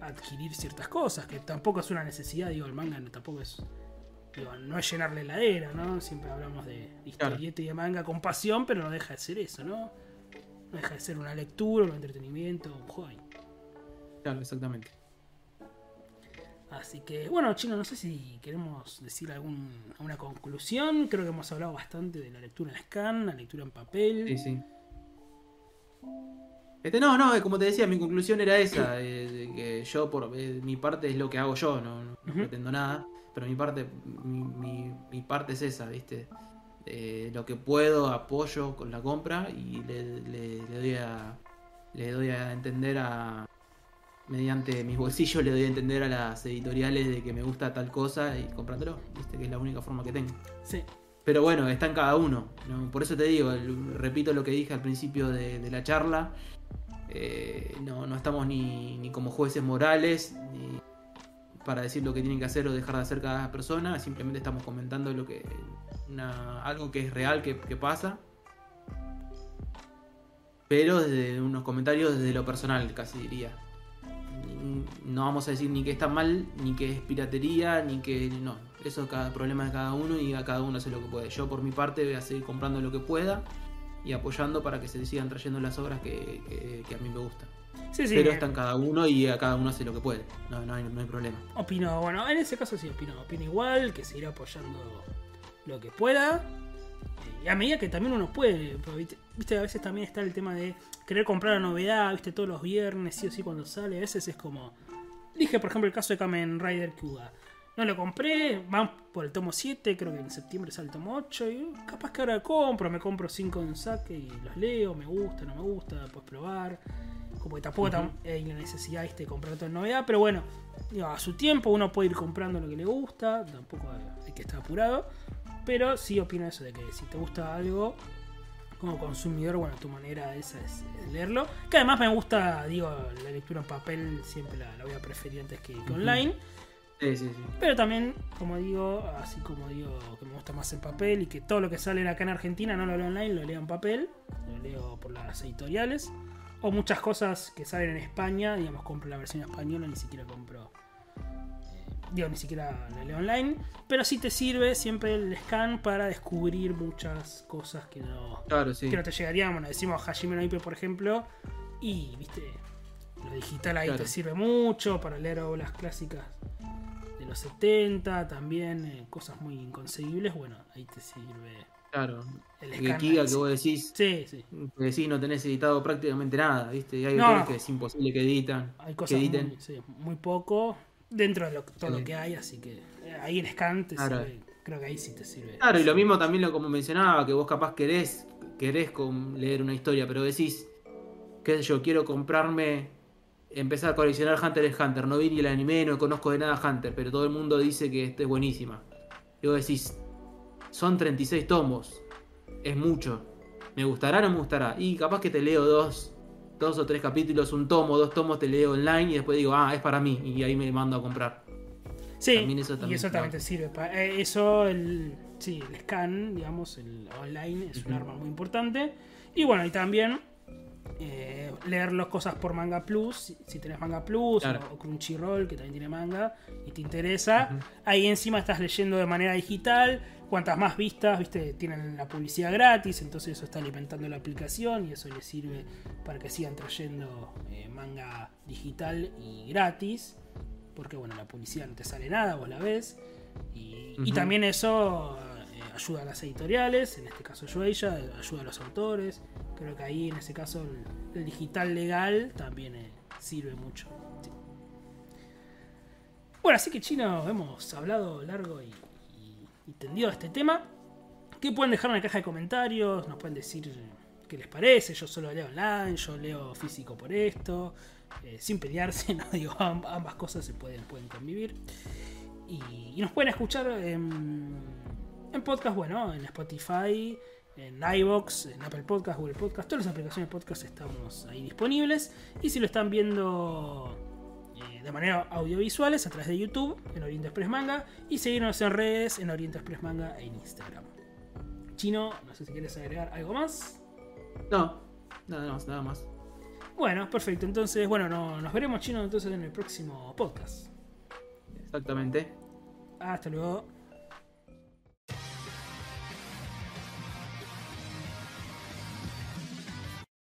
adquirir ciertas cosas, que tampoco es una necesidad, digo, el manga no- tampoco es, digo, no es llenarle la heladera, ¿no? Siempre hablamos de historieta y de manga con pasión, pero no deja de ser eso, ¿no? No deja de ser una lectura, un entretenimiento, un hobby. Claro, exactamente. Así que, bueno, chino, no sé si queremos decir algún, alguna conclusión. Creo que hemos hablado bastante de la lectura en scan, la lectura en papel. Sí, sí. Este, no, no, como te decía, mi conclusión era esa, eh, que yo por eh, mi parte es lo que hago yo, no, pretendo nada, pero mi parte, mi, mi- mi parte es esa, ¿viste? Eh, lo que puedo apoyo con la compra y le, le- le doy a le doy a entender a mediante mis bolsillos le doy a entender a las editoriales de que me gusta tal cosa y comprándolo, ¿viste? Que es la única forma que tengo. Sí, Pero bueno, está en cada uno. ¿no? Por eso te digo, repito lo que dije al principio de, la charla. eh, no, no estamos ni, ni como jueces morales ni para decir lo que tienen que hacer o dejar de hacer cada persona. Simplemente estamos comentando lo que una- algo que es real que, que pasa. Pero desde unos comentarios desde lo personal, casi diría. No vamos a decir ni que está mal, ni que es piratería, ni que no. Eso es cada problema de cada uno y a cada uno hace lo que puede. Yo por mi parte voy a seguir comprando lo que pueda y apoyando para que se sigan trayendo las obras que, que- que a mí me gustan. sí, sí. Pero eh, está en cada uno y a cada uno hace lo que puede. No, no, hay, no hay problema. Opino, bueno, en ese caso sí opino, opino igual, que seguirá apoyando lo que pueda. Y a medida que también uno puede, viste, a veces también está el tema de querer comprar la novedad, viste, todos los viernes, sí o sí cuando sale, a veces es como... Dije, por ejemplo, el caso de Kamen Rider Kuga. No lo compré, van por el tomo 7, creo que en septiembre sale el tomo 8, y capaz que ahora compro, me compro 5 en saque y los leo, me gusta, no me gusta, puedes probar. Como que tampoco tam- hay la necesidad ¿viste, de comprar toda novedad, pero bueno, digo, a su tiempo uno puede ir comprando lo que le gusta, tampoco hay que estar apurado, pero sí opino eso de que si te gusta algo como consumidor, bueno, tu manera esa es, es leerlo, que además me gusta, digo, la lectura en papel siempre la, la voy a preferir antes que, online, Sí, sí, sí. pero también, como digo, así como digo que me gusta más en papel y que todo lo que sale acá en Argentina no lo leo online, lo leo en papel, lo leo por las editoriales. O muchas cosas que salen en España, digamos, compro la versión española, ni siquiera compro. eh, digo, ni siquiera la leo online. Pero sí te sirve siempre el scan para descubrir muchas cosas que no, Claro, sí. que no te llegarían. Bueno, decimos Hajime no por ejemplo, y viste, lo digital ahí Claro. te sirve mucho para leer obras clásicas de los 70, también eh, cosas muy inconcebibles. Bueno, ahí te sirve Claro. el Que. Kiga ahí, que vos decís, Sí, sí. que decís no tenés editado prácticamente nada, ¿viste? Y hay No, que es imposible que editan. Hay que cosas editen. muy, sí, muy poco dentro de lo, todo lo que hay, así que eh, ahí en scan te Claro. sirve. Creo que ahí sí te sirve. Claro, y lo mismo también lo como mencionaba, que vos capaz querés, querés leer una historia, pero decís, qué sé yo, quiero comprarme, empezar a coleccionar Hunter x Hunter, no vi ni el anime, no conozco de nada Hunter, pero todo el mundo dice que esta es buenísima. Y vos decís, son 36 tomos, es mucho, ¿me gustará o no me gustará? Y capaz que te leo dos, dos o tres capítulos, un tomo, dos tomos te leo online y después digo, ah, es para mí, y ahí me mando a comprar. Sí, También eso y también eso es también te sirve. pa- eh, eso, el, sí, el scan, digamos, el online es un arma muy importante. Y bueno, y también eh, leer las cosas por Manga Plus, si, si tenés Manga Plus Claro. o, o Crunchyroll, que también tiene manga y te interesa. Ahí encima estás leyendo de manera digital, cuantas más vistas, viste, tienen la publicidad gratis, entonces eso está alimentando la aplicación y eso les sirve para que sigan trayendo eh, manga digital y gratis, porque bueno, la publicidad no te sale nada, vos la ves, y, también eso eh, ayuda a las editoriales, en este caso Shueisha, ayuda a los autores, creo que ahí en ese caso el, digital legal también eh, sirve mucho. Bueno, así que chino, hemos hablado largo y, tendido de este tema. ¿Qué pueden dejar en la caja de comentarios? Nos pueden decir qué les parece. Yo solo leo online, yo leo físico por esto. Eh, sin pelearse, ambas cosas se pueden, pueden convivir. Y, y nos pueden escuchar en, en podcast, bueno, en Spotify, en iBox, en Apple Podcast, Google Podcast, todas las aplicaciones de podcast estamos ahí disponibles. Y si lo están viendo eh, de manera audiovisuales a través de YouTube en Oriente Express Manga y seguirnos en redes en Oriente Express Manga en Instagram. Chino, no sé si quieres agregar algo más. No, nada más, nada más. Bueno, perfecto. Entonces, bueno, no- nos veremos, Chino, entonces en el próximo podcast. Exactamente. Hasta luego.